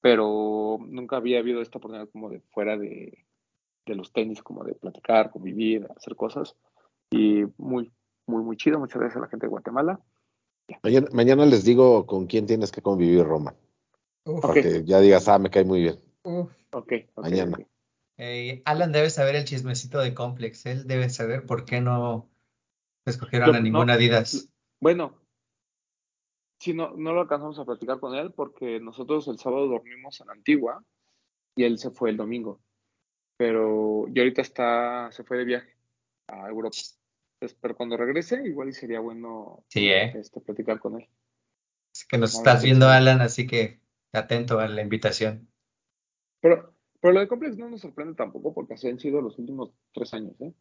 pero nunca había habido esta oportunidad como de fuera de, de los tenis, como de platicar, convivir, hacer cosas. Y muy, muy, muy chido. Muchas gracias a la gente de Guatemala. Mañana, mañana les digo con quién tienes que convivir, Roma. Uf, Para que ya digas, ah, me cae muy bien. uf. Ok, ok. Mañana. Eh, Alan debe saber el chismecito de Complex. Él debe saber por qué no escogieron Yo- a ninguna no, Adidas. Bueno, sí, no, no lo alcanzamos a platicar con él porque nosotros el sábado dormimos en Antigua y él se fue el domingo. Pero y ahorita está, se fue de viaje a Europa. Entonces, pero cuando regrese, igual y sería bueno Sí, ¿eh? este, platicar con él. Es que nos estás viendo. Alan, así que atento a la invitación. Pero, pero lo de Complex no nos sorprende tampoco porque así han sido los últimos tres años, ¿eh?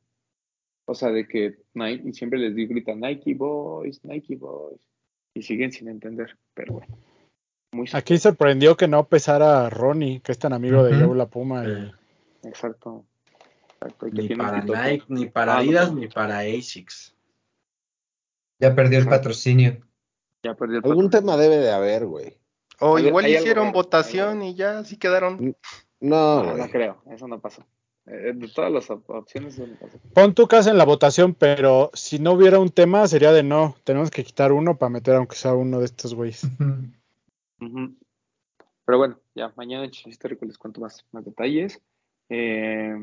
O sea, de que Nike, y siempre les digo, gritan Nike Boys, Nike Boys, y siguen sin entender, pero bueno. Muy Aquí sorprendió que no pesara Ronnie, que es tan amigo de. Joe La Puma. y- Exacto. Exacto, y que Ni para. Nike, ni para Ah, Adidas, ni para ASICS. Ya perdió el patrocinio. Ya perdió el Algún patrocinio. tema debe de haber, güey. O Hay- igual algo hicieron votación y ya así quedaron. No, No, no creo, eso no pasó. Eh, de todas las op- opciones, eso no pasó. Pon tu casa en la votación, pero si no hubiera un tema, sería de no. Tenemos que quitar uno para meter aunque sea uno de estos güeyes. Pero bueno, ya, mañana en Chismecito Rico les cuento más, más detalles. Eh,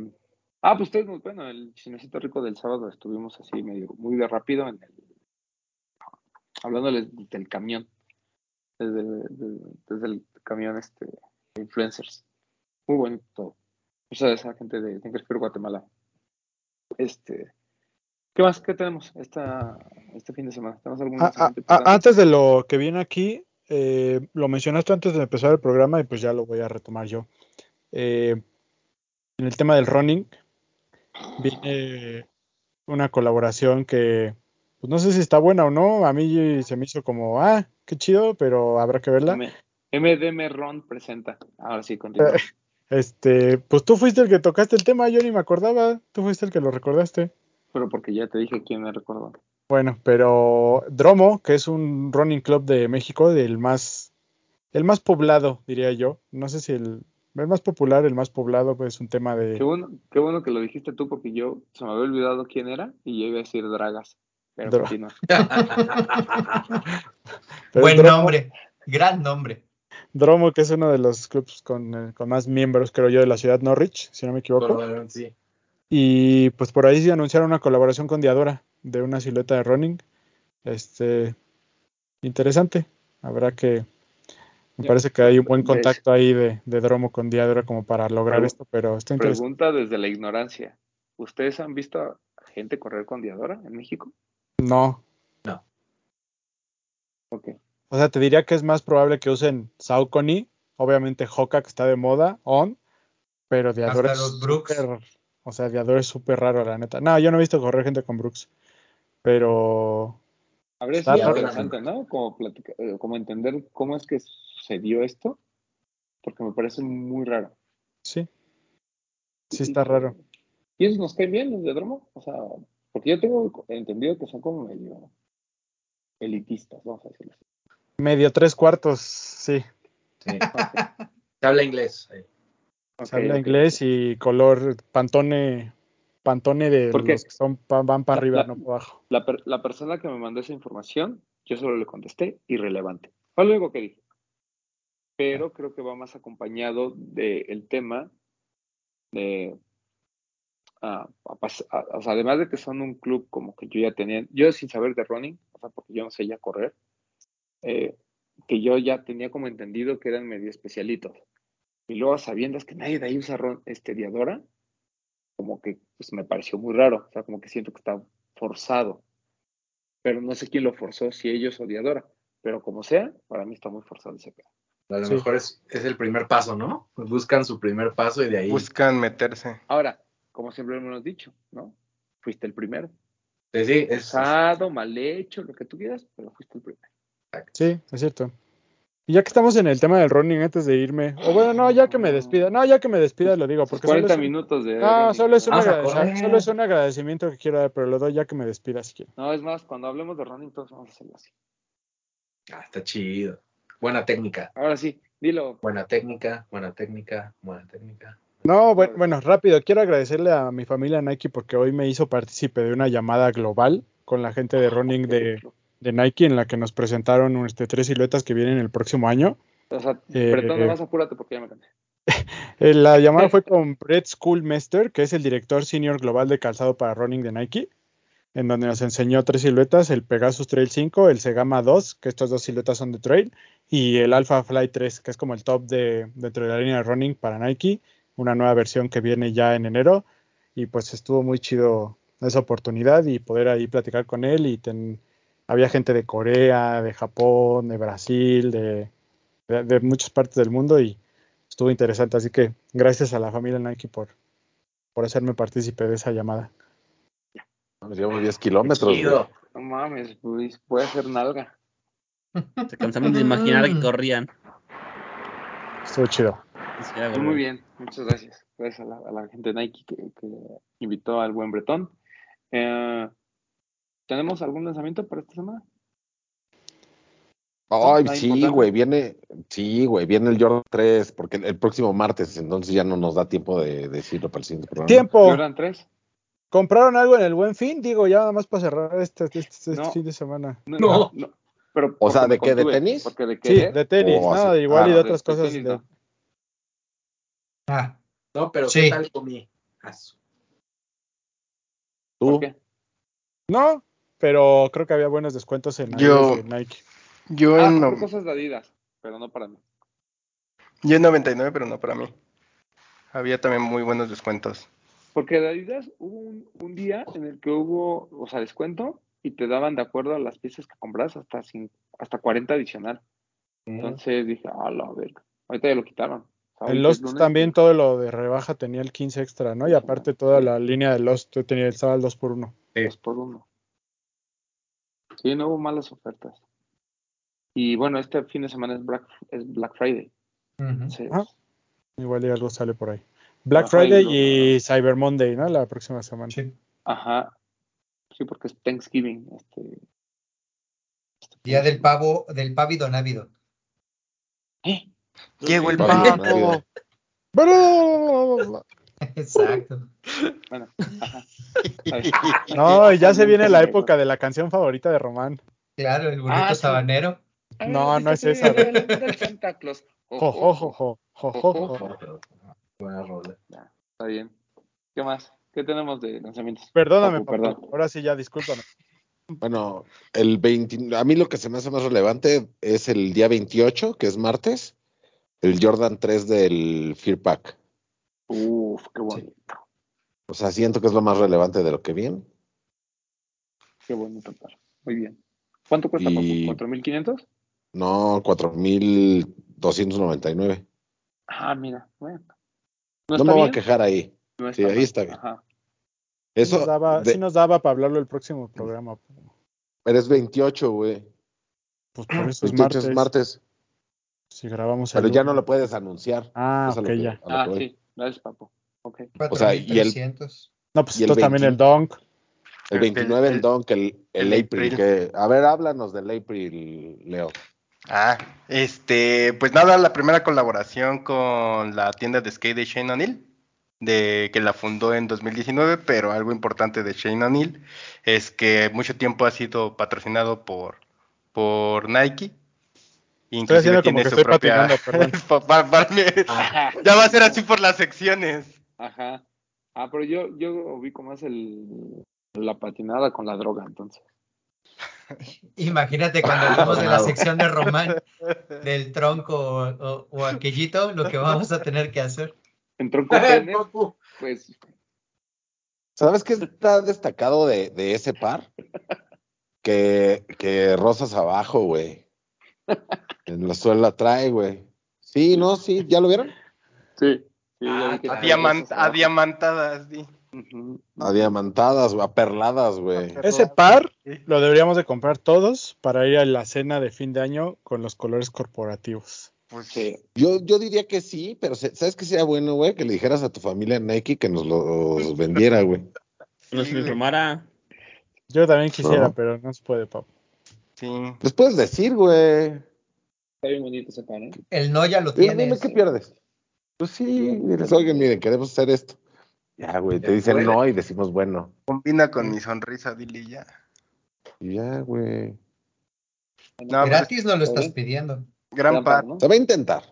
ah, pues ustedes, bueno, el Chismecito Rico del sábado estuvimos así medio, muy de rápido en el, hablándoles del camión, desde, desde- desde el camión este, de influencers. Muy bonito todo. O sea, esa gente de Thinkerspear Guatemala. Este, ¿qué más? ¿Qué tenemos esta, este fin de semana? ¿Tenemos algún Ah, ah, antes de lo que viene aquí, eh, lo mencionaste antes de empezar el programa y pues ya lo voy a retomar yo. Eh, en el tema del running, viene una colaboración que, pues no sé si está buena o no. A mí se me hizo como, ah, qué chido, pero habrá que verla. MDM Ron presenta. Ahora sí, continúa. [laughs] Este, pues tú fuiste el que tocaste el tema, yo ni me acordaba. Tú fuiste el que lo recordaste. Pero porque ya te dije quién me recordó. Bueno, pero Dromo, que es un running club de México, del más, el más poblado, diría yo. No sé si el, el más popular, el más poblado, pues es un tema de. Qué bueno, qué bueno que lo dijiste tú porque yo se me había olvidado quién era y yo iba a decir Dragas. Pero continúa. [laughs] pero Buen Dromo- nombre, gran nombre. Dromo, que es uno de los clubs con, eh, con más miembros, creo yo, de la ciudad Norwich, si no me equivoco. Sí. Y pues por ahí sí anunciaron una colaboración con Diadora de una silueta de running. Este, interesante. Habrá que. Me parece que hay un buen contacto ahí de, de Dromo con Diadora como para lograr esto, pero está interesante. Pregunta desde la ignorancia. ¿Ustedes han visto a gente correr con Diadora en México? No. Ok. O sea, te diría que es más probable que usen Saucony, obviamente Hoka que está de moda, On, pero Diadora Hasta es los Brooks. súper- o sea, Diadora es súper raro, la neta. No, yo no he visto correr gente con Brooks, pero Habría Está sido interesante, ¿no? Como, eh, como entender cómo es que sucedió esto, porque me parece muy raro. sí, sí está raro. ¿Y esos nos caen bien los de Dromo? O sea, porque yo tengo entendido que son como medio elitistas, vamos a decirlo así. Medio tres cuartos, sí. Sí. [laughs] Se habla inglés. Se habla inglés y color pantone, pantone de ¿Por qué? los que son, van para La- arriba, la- no para abajo. La, per- la persona que me mandó esa información, yo solo le contesté irrelevante. Fue lo único que dije. Pero creo que va más acompañado del tema de. ah, además de que son un club como que yo ya tenía, yo sin saber de running, o sea, porque yo no sé ya correr, eh, que yo ya tenía como entendido que eran medio especialitos. Y luego sabiendo que nadie de ahí usa ron- este Diadora, como que pues, me pareció muy raro, o sea, como que siento que está forzado. Pero no sé quién lo forzó, si ellos o Diadora. Pero como sea, para mí está muy forzado ese pedo. A lo Sí. mejor es, es el primer paso, ¿no? Buscan su primer paso y de ahí. Buscan meterse. Ahora, como siempre hemos dicho, ¿no? Fuiste el primero. Sí, sí, es, mal hecho, lo que tú quieras, pero fuiste el primero. Sí, es cierto. Y ya que estamos en el tema del running, antes de irme, o bueno, no, ya que me despida, no, ya que me despida lo digo, porque solo 40 es, un- minutos de. no, solo es, un Vamos a agradeci- correr. solo es un agradecimiento que quiero dar, pero lo doy ya que me despida si quieren. No, es más, cuando hablemos de running, todos vamos a hacerlo así. Ah, está chido. Buena técnica. Ahora sí, dilo. Buena técnica, buena técnica, buena técnica. No, bueno, bueno, rápido, quiero agradecerle a mi familia Nike porque hoy me hizo partícipe de una llamada global con la gente de running de, de Nike en la que nos presentaron este, tres siluetas que vienen el próximo año. O sea, Eh, apúrate porque ya me cansé. [laughs] Eh, La llamada fue [laughs] con Brett Schoolmester, que es el director senior global de calzado para running de Nike, en donde nos enseñó tres siluetas, el Pegasus Trail 5, el Segama 2, que estas dos siluetas son de trail, y el Alpha Fly 3, que es como el top de, dentro de la línea de running para Nike, una nueva versión que viene ya en enero, y pues estuvo muy chido esa oportunidad y poder ahí platicar con él, y ten- había gente de Corea, de Japón, de Brasil, de, de- muchas partes del mundo, y estuvo interesante, así que gracias a la familia Nike por, por hacerme partícipe de esa llamada. Nos llevamos 10 kilómetros, güey. Chido. No mames, pues, puede hacer nalga. Se cansaron de imaginar que corrían. Estuvo chido. Sí, Pues muy bien, muchas gracias. Gracias a la, a la gente de Nike que, que invitó al buen Bretón. Eh, ¿Tenemos algún lanzamiento para esta semana? Ay, sí, importante. güey, viene, sí, güey, viene el Jordan 3, porque el, el próximo martes, entonces ya no nos da tiempo de decirlo para el siguiente programa. Tiempo. Jordan 3. ¿Compraron algo en el buen fin? Digo, ya nada más para cerrar este, este- este No. fin de semana. No. Pero O sea, ¿de qué, de tenis? Porque de Sí, qué de tenis, O nada, así- igual ah, y de de- otras de cosas. tenis, de- no. Ah, No, pero Sí. ¿qué tal comí? Asu. ¿Tú? ¿Por qué? No, pero creo que había buenos descuentos en Yo- Nike. Yo Ah, en, no- cosas de Adidas, pero no para mí. yo en 99, pero no para mí. Había también muy buenos descuentos. Porque de Adidas hubo un, un día en el que hubo, o sea, descuento y te daban de acuerdo a las piezas que compras hasta, cin- hasta 40 adicional. Entonces dije, a la verga. Ahorita ya lo quitaron. Es Lost lunes, también todo lo de rebaja tenía el 15 extra, ¿no? Y aparte toda la línea de Lost tenía estaba el 2 por 1 dos por uno. Sí, no hubo malas ofertas. Y bueno, este fin de semana es Black, es Black Friday. ujú. Entonces, Ah. Igual y algo sale por ahí. Black Ajá, y Friday y Cyber Monday, ¿no? La próxima semana. Sí. ajá. Sí, porque es Thanksgiving. Este, este Día de del pavo, del pávido návido. ¿Eh? Llegó el Papi, pavo. [laughs] Exacto. Bueno, ajá. [laughs] No, ya se viene la época de la canción favorita de Román. Claro, el burrito Ah, sí. sabanero. No, no es esa, Santa Claus. Jo, jo, jo, jo, jo, jo, jo. Buena rola. Está bien. ¿Qué más? ¿Qué tenemos de lanzamientos? Perdóname, Papu, perdón. Ahora sí ya, discúlpame. Bueno, el 20, a mí lo que se me hace más relevante es el día 28, que es martes, el Jordan 3 del Fear Pack. Uf, qué bonito. O sea, siento que es lo más relevante de lo que viene. Qué bonito, par. Muy bien. ¿Cuánto cuesta, Y- papu? ¿4.500? No, 4.299. Ah, mira. Bueno. No, me voy a quejar ahí. no Sí, ahí está bien. Ajá. Eso, nos daba, de- sí nos daba para hablarlo el próximo programa. pero es 28, güey. Pues por eso es 28 martes. es martes. Si grabamos Pero ya no lo puedes anunciar. Ah, Es a lo ok, que- ya. Ah, sí. Gracias, papu. Ok. O sea, y el- 4.300. No, pues Y el también 20. el Donk. El 29 el, el- Donk, el, el, el April. April. Que, a ver, háblanos del April, Leo. Ah, este, pues nada, la primera colaboración con la tienda de skate de Shane O'Neill, de que la fundó en 2019, pero algo importante de Shane O'Neill es que mucho tiempo ha sido patrocinado por, por Nike. Estoy haciendo como que estoy patinando, perdón. [laughs] Pa- pa- para mí- ya va a ser así por las secciones. Ajá. Ah, pero yo, yo ubico más el, la patinada con la droga, entonces. [laughs] Imagínate cuando hablamos de la sección de Román, [laughs] del tronco o, o- o aquellito, lo que vamos a tener que hacer. Entró con [laughs] pene, pues ¿Sabes qué está destacado de, de ese par? Que, que rosas abajo, güey. En la suela trae, güey. Sí, no, sí, ¿ya lo vieron? sí. sí Ah, ya vi que está trae Diamant- cosas abajo. Adiamantadas, sí. Ujú. Adiamantadas, güey. Ese par lo deberíamos de comprar todos para ir a la cena de fin de año con los colores corporativos. Pues Sí. Yo, yo diría que sí, pero se- ¿sabes qué sería bueno, güey? Que le dijeras a tu familia Nike que nos los vendiera, güey. Nos informara. Yo también quisiera, No. pero no se puede, papu. Sí. Les puedes decir, güey. Está bien bonito ese pan, ¿eh? El no ya lo tienes. dime, ¿qué pierdes? Pues sí, diles, oigan, miren, queremos hacer esto. Ya, güey, te dicen puede. no y decimos bueno. Combina con mi sonrisa, dile ya. Y ya, güey. No, pues, Gratis no lo está estás bien. pidiendo. gran par, ¿no? Se va a intentar.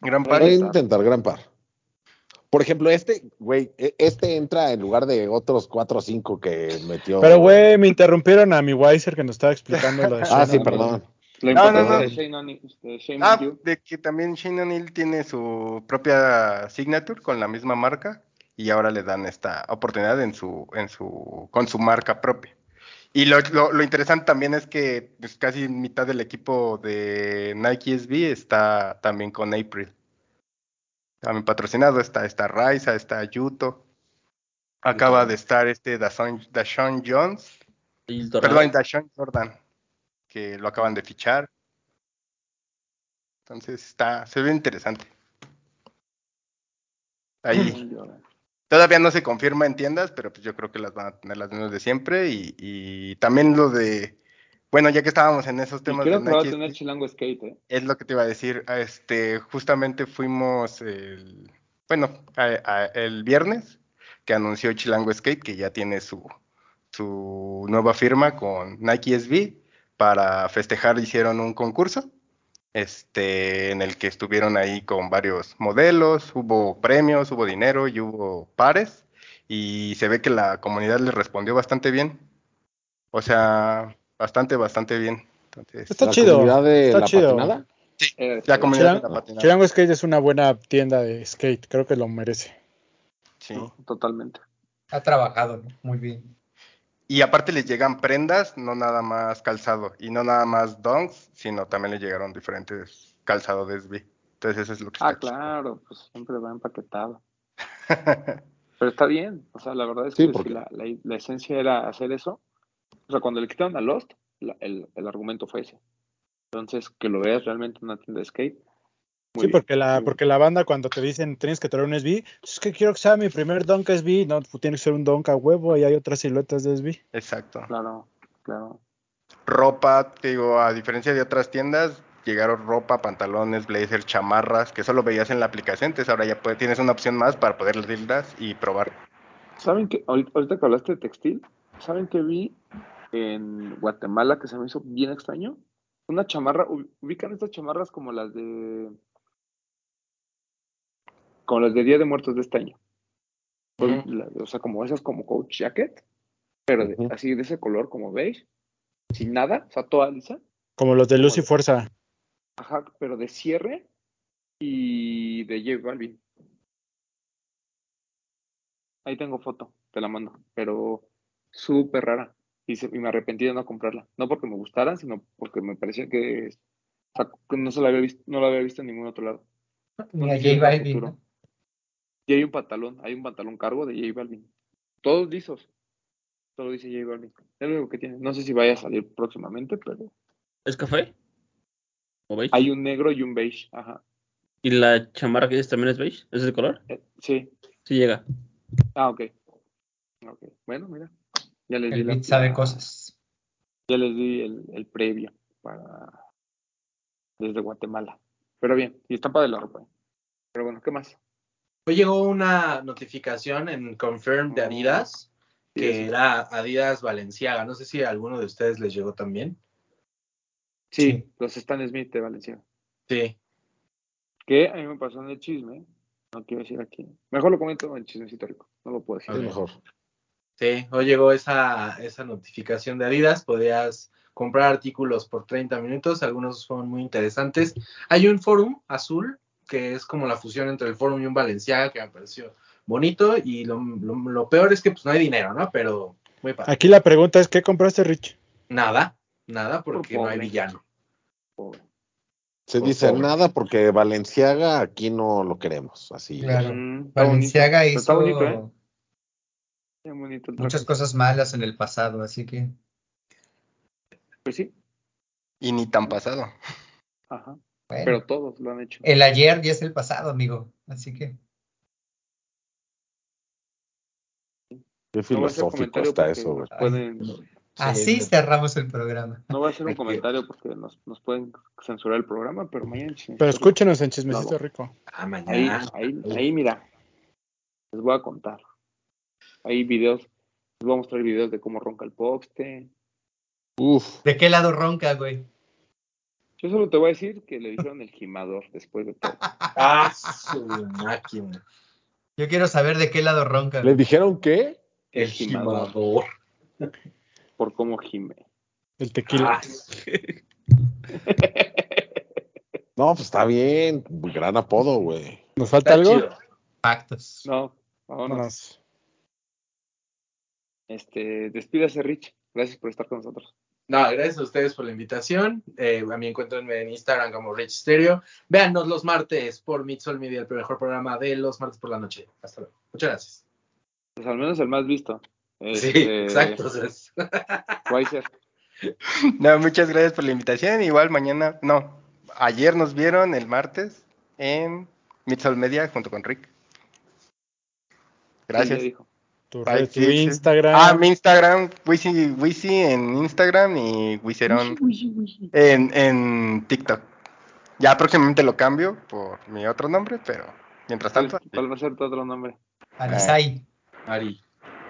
gran Se va par. a intentar, gran par. Por ejemplo, este, güey, e- este entra en lugar de otros cuatro o cinco que metió. Pero, güey, me interrumpieron a mi Weiser que nos estaba explicando lo de [laughs] Ah, sí, perdón. La No, no, no. de Shane O'Neill, de Shane Ah, de que también Shane O'Neill tiene su propia signature con la misma marca y ahora le dan esta oportunidad en su, en su, con su marca propia. Y lo, lo- lo interesante también es que pues, casi mitad del equipo de Nike SB está también con April. También patrocinado, está, está Raiza, está Yuto. Acaba de estar este Dashawn, Dashawn Jones, perdón, Dashawn Jordan, que lo acaban de fichar. Entonces está, se ve interesante. Ahí todavía no se confirma en tiendas, pero pues yo creo que las van a tener las mismas de siempre. Y, y también lo de, bueno, ya que estábamos en esos Y temas creo de que va a Nike, tener Chilango Skate, ¿eh? es lo que te iba a decir. Este, justamente fuimos el, bueno, a- a- el viernes que anunció Chilango Skate que ya tiene su, su nueva firma con Nike SB. Para festejar hicieron un concurso este, en el que estuvieron ahí con varios modelos, hubo premios, hubo dinero y hubo pares, y se ve que la comunidad les respondió bastante bien. O sea, bastante, bastante bien. Entonces, Está La chido. comunidad de Está la chido. patinada. Eh, la comunidad de la patinada. Chilango Skate es una buena tienda de skate, creo que lo merece. Sí. Totalmente. Ha trabajado, ¿no? Muy bien. Y aparte les llegan prendas, no nada más calzado, y no nada más donks, sino también les llegaron diferentes calzados de SB. Entonces eso es lo que Ah, está claro, pues siempre va empaquetado. [laughs] Pero está bien, o sea, la verdad es Sí, que si la, la- la esencia era hacer eso, o sea, cuando le quitaron a Lost, la- el, el argumento fue ese. Entonces, que lo veas realmente en una tienda de skate. Muy Sí, bien, porque la, bien. porque la banda cuando te dicen tienes que traer un SB, es que quiero que sea mi primer donk SB, no, pues tiene que ser un donk a huevo y hay otras siluetas de SB. Exacto. Claro, claro. Ropa, te digo, a diferencia de otras tiendas, llegaron ropa, pantalones, blazer, chamarras, que solo veías en la aplicación, entonces ahora ya tienes una opción más para poder irlas y probar. ¿Saben que ahorita, que hablaste de textil, ¿saben que vi en Guatemala que se me hizo bien extraño? Una chamarra, ub- ubican estas chamarras como las de como las de Día de Muertos de este año. Pues, la- o sea, como esas como coach jacket, pero de- así de ese color como beige, sin nada, o sea, toda lisa, Como los de Como Luz y Fuerza. ajá, pero de cierre y de J Balvin. Ahí tengo foto, te la mando, pero súper rara. Y, se- y me arrepentí de no comprarla. No porque me gustaran, sino porque me parecía que, o sea, que no se la había visto, no la había visto en ningún otro lado. No Ni a sé si J Balvin. Y hay un pantalón, hay un pantalón cargo de J Balvin. Todos lisos. Solo dice J Balvin. Es lo único que tiene. No sé si vaya a salir próximamente, pero ¿Es café? ¿O beige? hay un negro y un beige. Ajá. ¿Y la chamarra que dices también es beige? ¿Es de color? Eh, sí. Sí llega. Ah, ok. Ok. Bueno, mira. Ya les di El la, Beat sabe la- cosas. Ya les di el, el previo para desde Guatemala. Pero bien, y está padre la ropa. ¿eh? Pero bueno, ¿qué más? Hoy llegó una notificación en Confirm de Adidas que sí. era Adidas Valenciaga. No sé si a alguno de ustedes les llegó también. Sí, los Stan Smith de Valencia. Sí. Que a mí me pasó en el chisme. No quiero decir aquí. Mejor lo comento en el chismecito rico. No lo puedo decir. Es Ok. mejor. Sí, hoy llegó esa, esa notificación de Adidas. Podías comprar artículos por 30 minutos. Algunos fueron muy interesantes. Hay un forum azul que es como la fusión entre el forum y un Valenciaga que me pareció bonito. Y lo, lo- lo peor es que pues no hay dinero, ¿no? Pero muy padre. Aquí la pregunta es, ¿qué compraste, Rich? Nada, nada, porque no hay villano. Pobre. Se Por dice nada porque Valenciaga aquí no lo queremos. Así. Claro. Mm, bonito. Valenciaga Está hizo bonito, ¿eh? Bonito el muchas cosas malas en el pasado, así que Pues sí. Y ni tan pasado. Ajá. Bueno. Pero todos lo han hecho. El ayer ya es el pasado, amigo. Así que Qué filosófico comentario está eso, güey. pueden, así cerramos el programa. no voy a hacer un comentario porque nos, nos pueden censurar el programa, pero mañana Pero escúchenos en Chismecito No. Rico. Ah, Ahí, mañana. ahí, ahí, mira. Les voy a contar. Hay videos, les voy a mostrar videos de cómo ronca el poste. Uf. ¿De qué lado ronca, güey? Yo solo te voy a decir que le dijeron el gimador después de todo. [laughs] Ah, su máquina. Yo quiero saber de qué lado ronca. ¿Le dijeron qué? El gimador. gimador. Por cómo gime. El tequila. Ah, [laughs] No, pues está bien. Gran apodo, güey. ¿Nos falta está algo? chido. Pactos. No, vámonos. Vámonos. Este, despídase, Rich. Gracias por estar con nosotros. No, gracias a ustedes por la invitación. Eh, a mí encuentrenme en Instagram como Rich Stereo. Véanos los martes por Midsol Media, el mejor programa de los martes por la noche. Hasta luego. Muchas gracias. Pues al menos el más visto. Sí, Este, exacto. [laughs] No, muchas gracias por la invitación. Igual mañana, no, ayer nos vieron el martes en Midsol Media junto con Rick. Ya Gracias. dijo. Tu, red. Instagram. Ah, mi Instagram, Wisi, Wisi en Instagram y Wiserón en, en TikTok. Ya próximamente lo cambio por mi otro nombre, pero mientras ¿Cuál, tanto, cuál va a ser tu otro nombre? Arisai. Ari.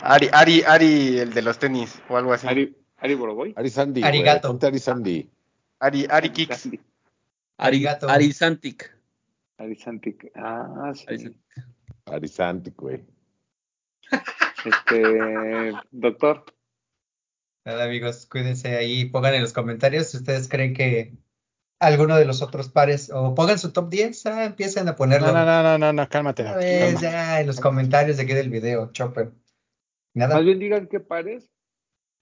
Ari, Ari, Ari, el de los tenis o algo así. Ari, Ari, Ari Boroboy. Ari Sandy. Arigato. Ponte Ari Sandy. Ari, Kicks. Ari, Arigato. Arisantic. Ari Santic. Ah, sí. Arisantic. Ari Sandy, güey. [laughs] Este, doctor. Nada, amigos, cuídense ahí. Pongan en los comentarios si ustedes creen que alguno de los otros pares, o pongan su top 10, ah, empiecen a ponerlo. No, no, no, no, no, no, cálmate. Cálmate. ya en los comentarios de aquí del video, Chopper. Nada, Más bien digan qué pares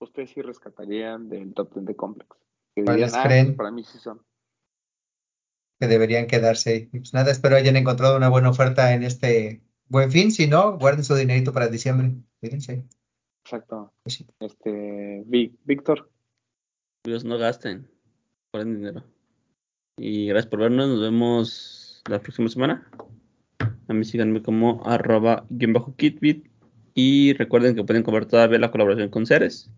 ustedes sí rescatarían del top 10 de Complex. Que ¿Cuáles dirían, ah, creen? pues para mí sí son. que deberían quedarse ahí. Y Pues nada, espero hayan encontrado una buena oferta en este buen fin. Si no, guarden su dinerito para diciembre. Fíjense. Exacto. Sí. Este, Víctor. Dios no gasten. Ponen dinero. Y gracias por vernos. Nos vemos la próxima semana. A mí síganme como arroba guion bajo kitbit. Y recuerden que pueden comprar todavía la colaboración con Ceres.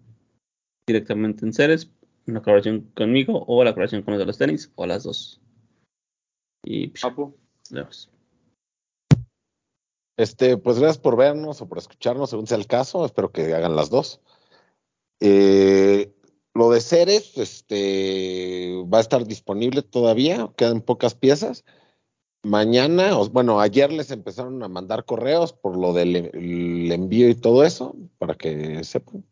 Directamente en Ceres. Una colaboración conmigo o la colaboración con los de los tenis. O las dos. Y pues, nos vemos. Este, pues gracias por vernos o por escucharnos, según sea el caso. Espero que hagan las dos. Eh, lo de Ceres, este, va a estar disponible todavía, quedan pocas piezas. Mañana, bueno, ayer les empezaron a mandar correos por lo del el envío y todo eso, para que sepan.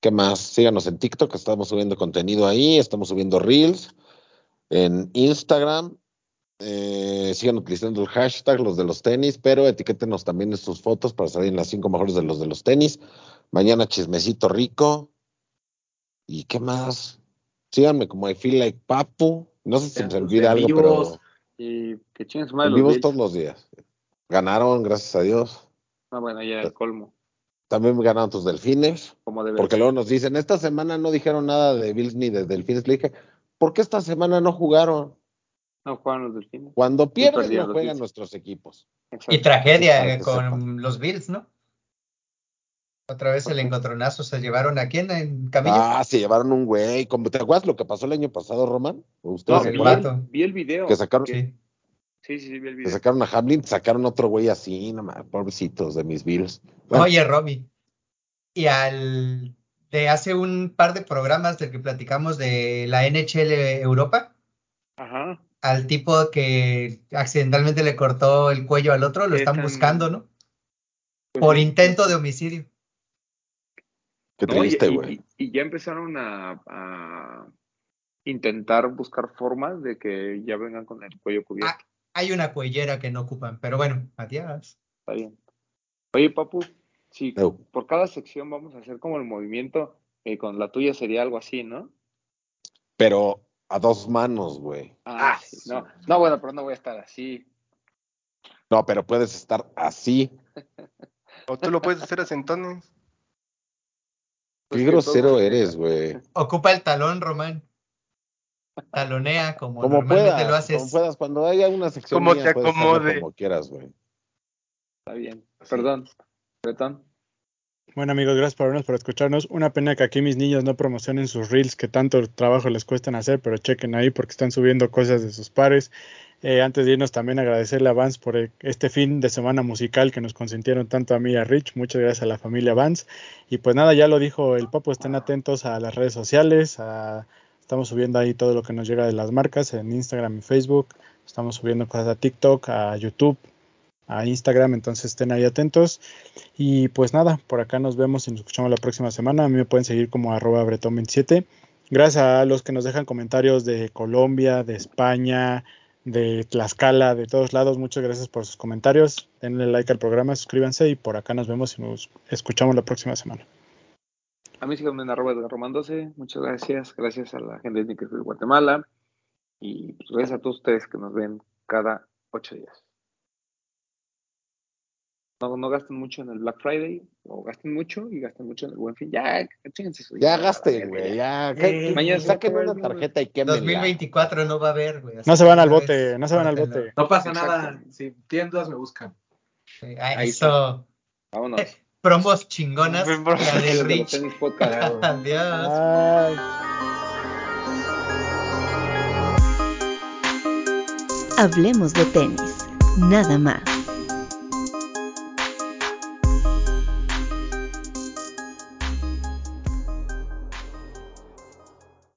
¿Qué más? Síganos en TikTok, estamos subiendo contenido ahí, estamos subiendo Reels, en Instagram, eh, sigan utilizando el hashtag los de los tenis, pero etiquétenos también en sus fotos para salir en las cinco mejores de los de los tenis. Mañana chismecito rico. ¿Y qué más? Síganme como I feel like Papu. No sé si se me olvida algo, vivos. pero Y que madre los vivos todos los días. Ganaron, gracias a Dios. Ah, bueno, ya el colmo. También ganaron tus delfines, Como debe porque ser. luego nos dicen, esta semana no dijeron nada de Bills ni de delfines. Le dije, ¿por qué esta semana no jugaron? No juegan los delfines. Cuando pierden, no juegan Bills. nuestros equipos. Exacto. Y tragedia que con sepan. los Bills, ¿no? Otra vez ¿Por el encontronazo se llevaron a quién en Camilla. Ah, se llevaron un güey. ¿Te acuerdas lo que pasó el año pasado, Román? ¿O ustedes No, vi, el, vi el video. Que sacaron, Sí. Sí, sí, sí, vi el que video. sacaron a Hamlin, sacaron otro güey así, no mames, pobrecitos de mis Bills. Bueno, Oye, Romy. Y al de hace un par de programas del que platicamos de la NHL Europa, Ajá. Al tipo que accidentalmente le cortó el cuello al otro, lo ¿Qué están tan- buscando, ¿no? Pues Por intento de homicidio. qué No, triste, y, güey. y- y ya empezaron a, a intentar buscar formas de que ya vengan con el cuello cubierto. Ah, hay una cuellera que no ocupan, pero bueno, adiós. Está bien. Oye, Papu, si Eu. por cada sección vamos a hacer como el movimiento, eh, con la tuya sería algo así, ¿no? Pero a dos manos, güey. Ah, Ah, sí. No, no, bueno, pero no voy a estar así. No, pero puedes estar así. [laughs] O tú lo puedes hacer a centones. Pues Qué que grosero eres, güey. Ocupa el talón, Román. Talonea como, Como normalmente puedas, lo haces. como puedas. Cuando haya una sección Como mía, te acomode. como quieras, güey. Está bien. Perdón. Bretón. Bueno amigos, gracias por vernos, por escucharnos. Una pena que aquí mis niños no promocionen sus reels que tanto trabajo les cuestan hacer, pero chequen ahí porque están subiendo cosas de sus pares. Eh, antes de irnos también agradecerle a Vance por este fin de semana musical que nos consintieron tanto a mí y a Rich. Muchas gracias a la familia Vance. Y pues nada, ya lo dijo el Papo, estén atentos a las redes sociales. a- estamos subiendo ahí todo lo que nos llega de las marcas en Instagram y Facebook. Estamos subiendo cosas a TikTok, a YouTube. A Instagram, entonces estén ahí atentos. Y pues nada, por acá nos vemos y nos escuchamos la próxima semana. A mí me pueden seguir como arroba bretón27. Gracias a los que nos dejan comentarios de Colombia, de España, de Tlaxcala, de todos lados. Muchas gracias por sus comentarios. Denle like al programa, suscríbanse y por acá nos vemos y nos escuchamos la próxima semana. A mí síganme en arroba de Román 12. Muchas gracias. Gracias a la gente de Guatemala. Y pues, gracias a todos ustedes que nos ven cada ocho días. No, no gasten mucho en el Black Friday, o gasten mucho y gasten mucho en el Buen Fin. Ya, chingense su Ya gasten, güey, ya. Eh, mañana que saquen se va a una tarjeta y quémenla. 2024 no va a haber, güey. No se van al bote, no se van al bote. No pasa Exacto. nada. Si tienen dudas, me buscan. Sí, ah, Ahí eso. Vámonos. [laughs] Promos chingonas. [laughs] Ven, La bro. de Los de los Rich. Adiós. Bye. Hablemos de tenis, nada más.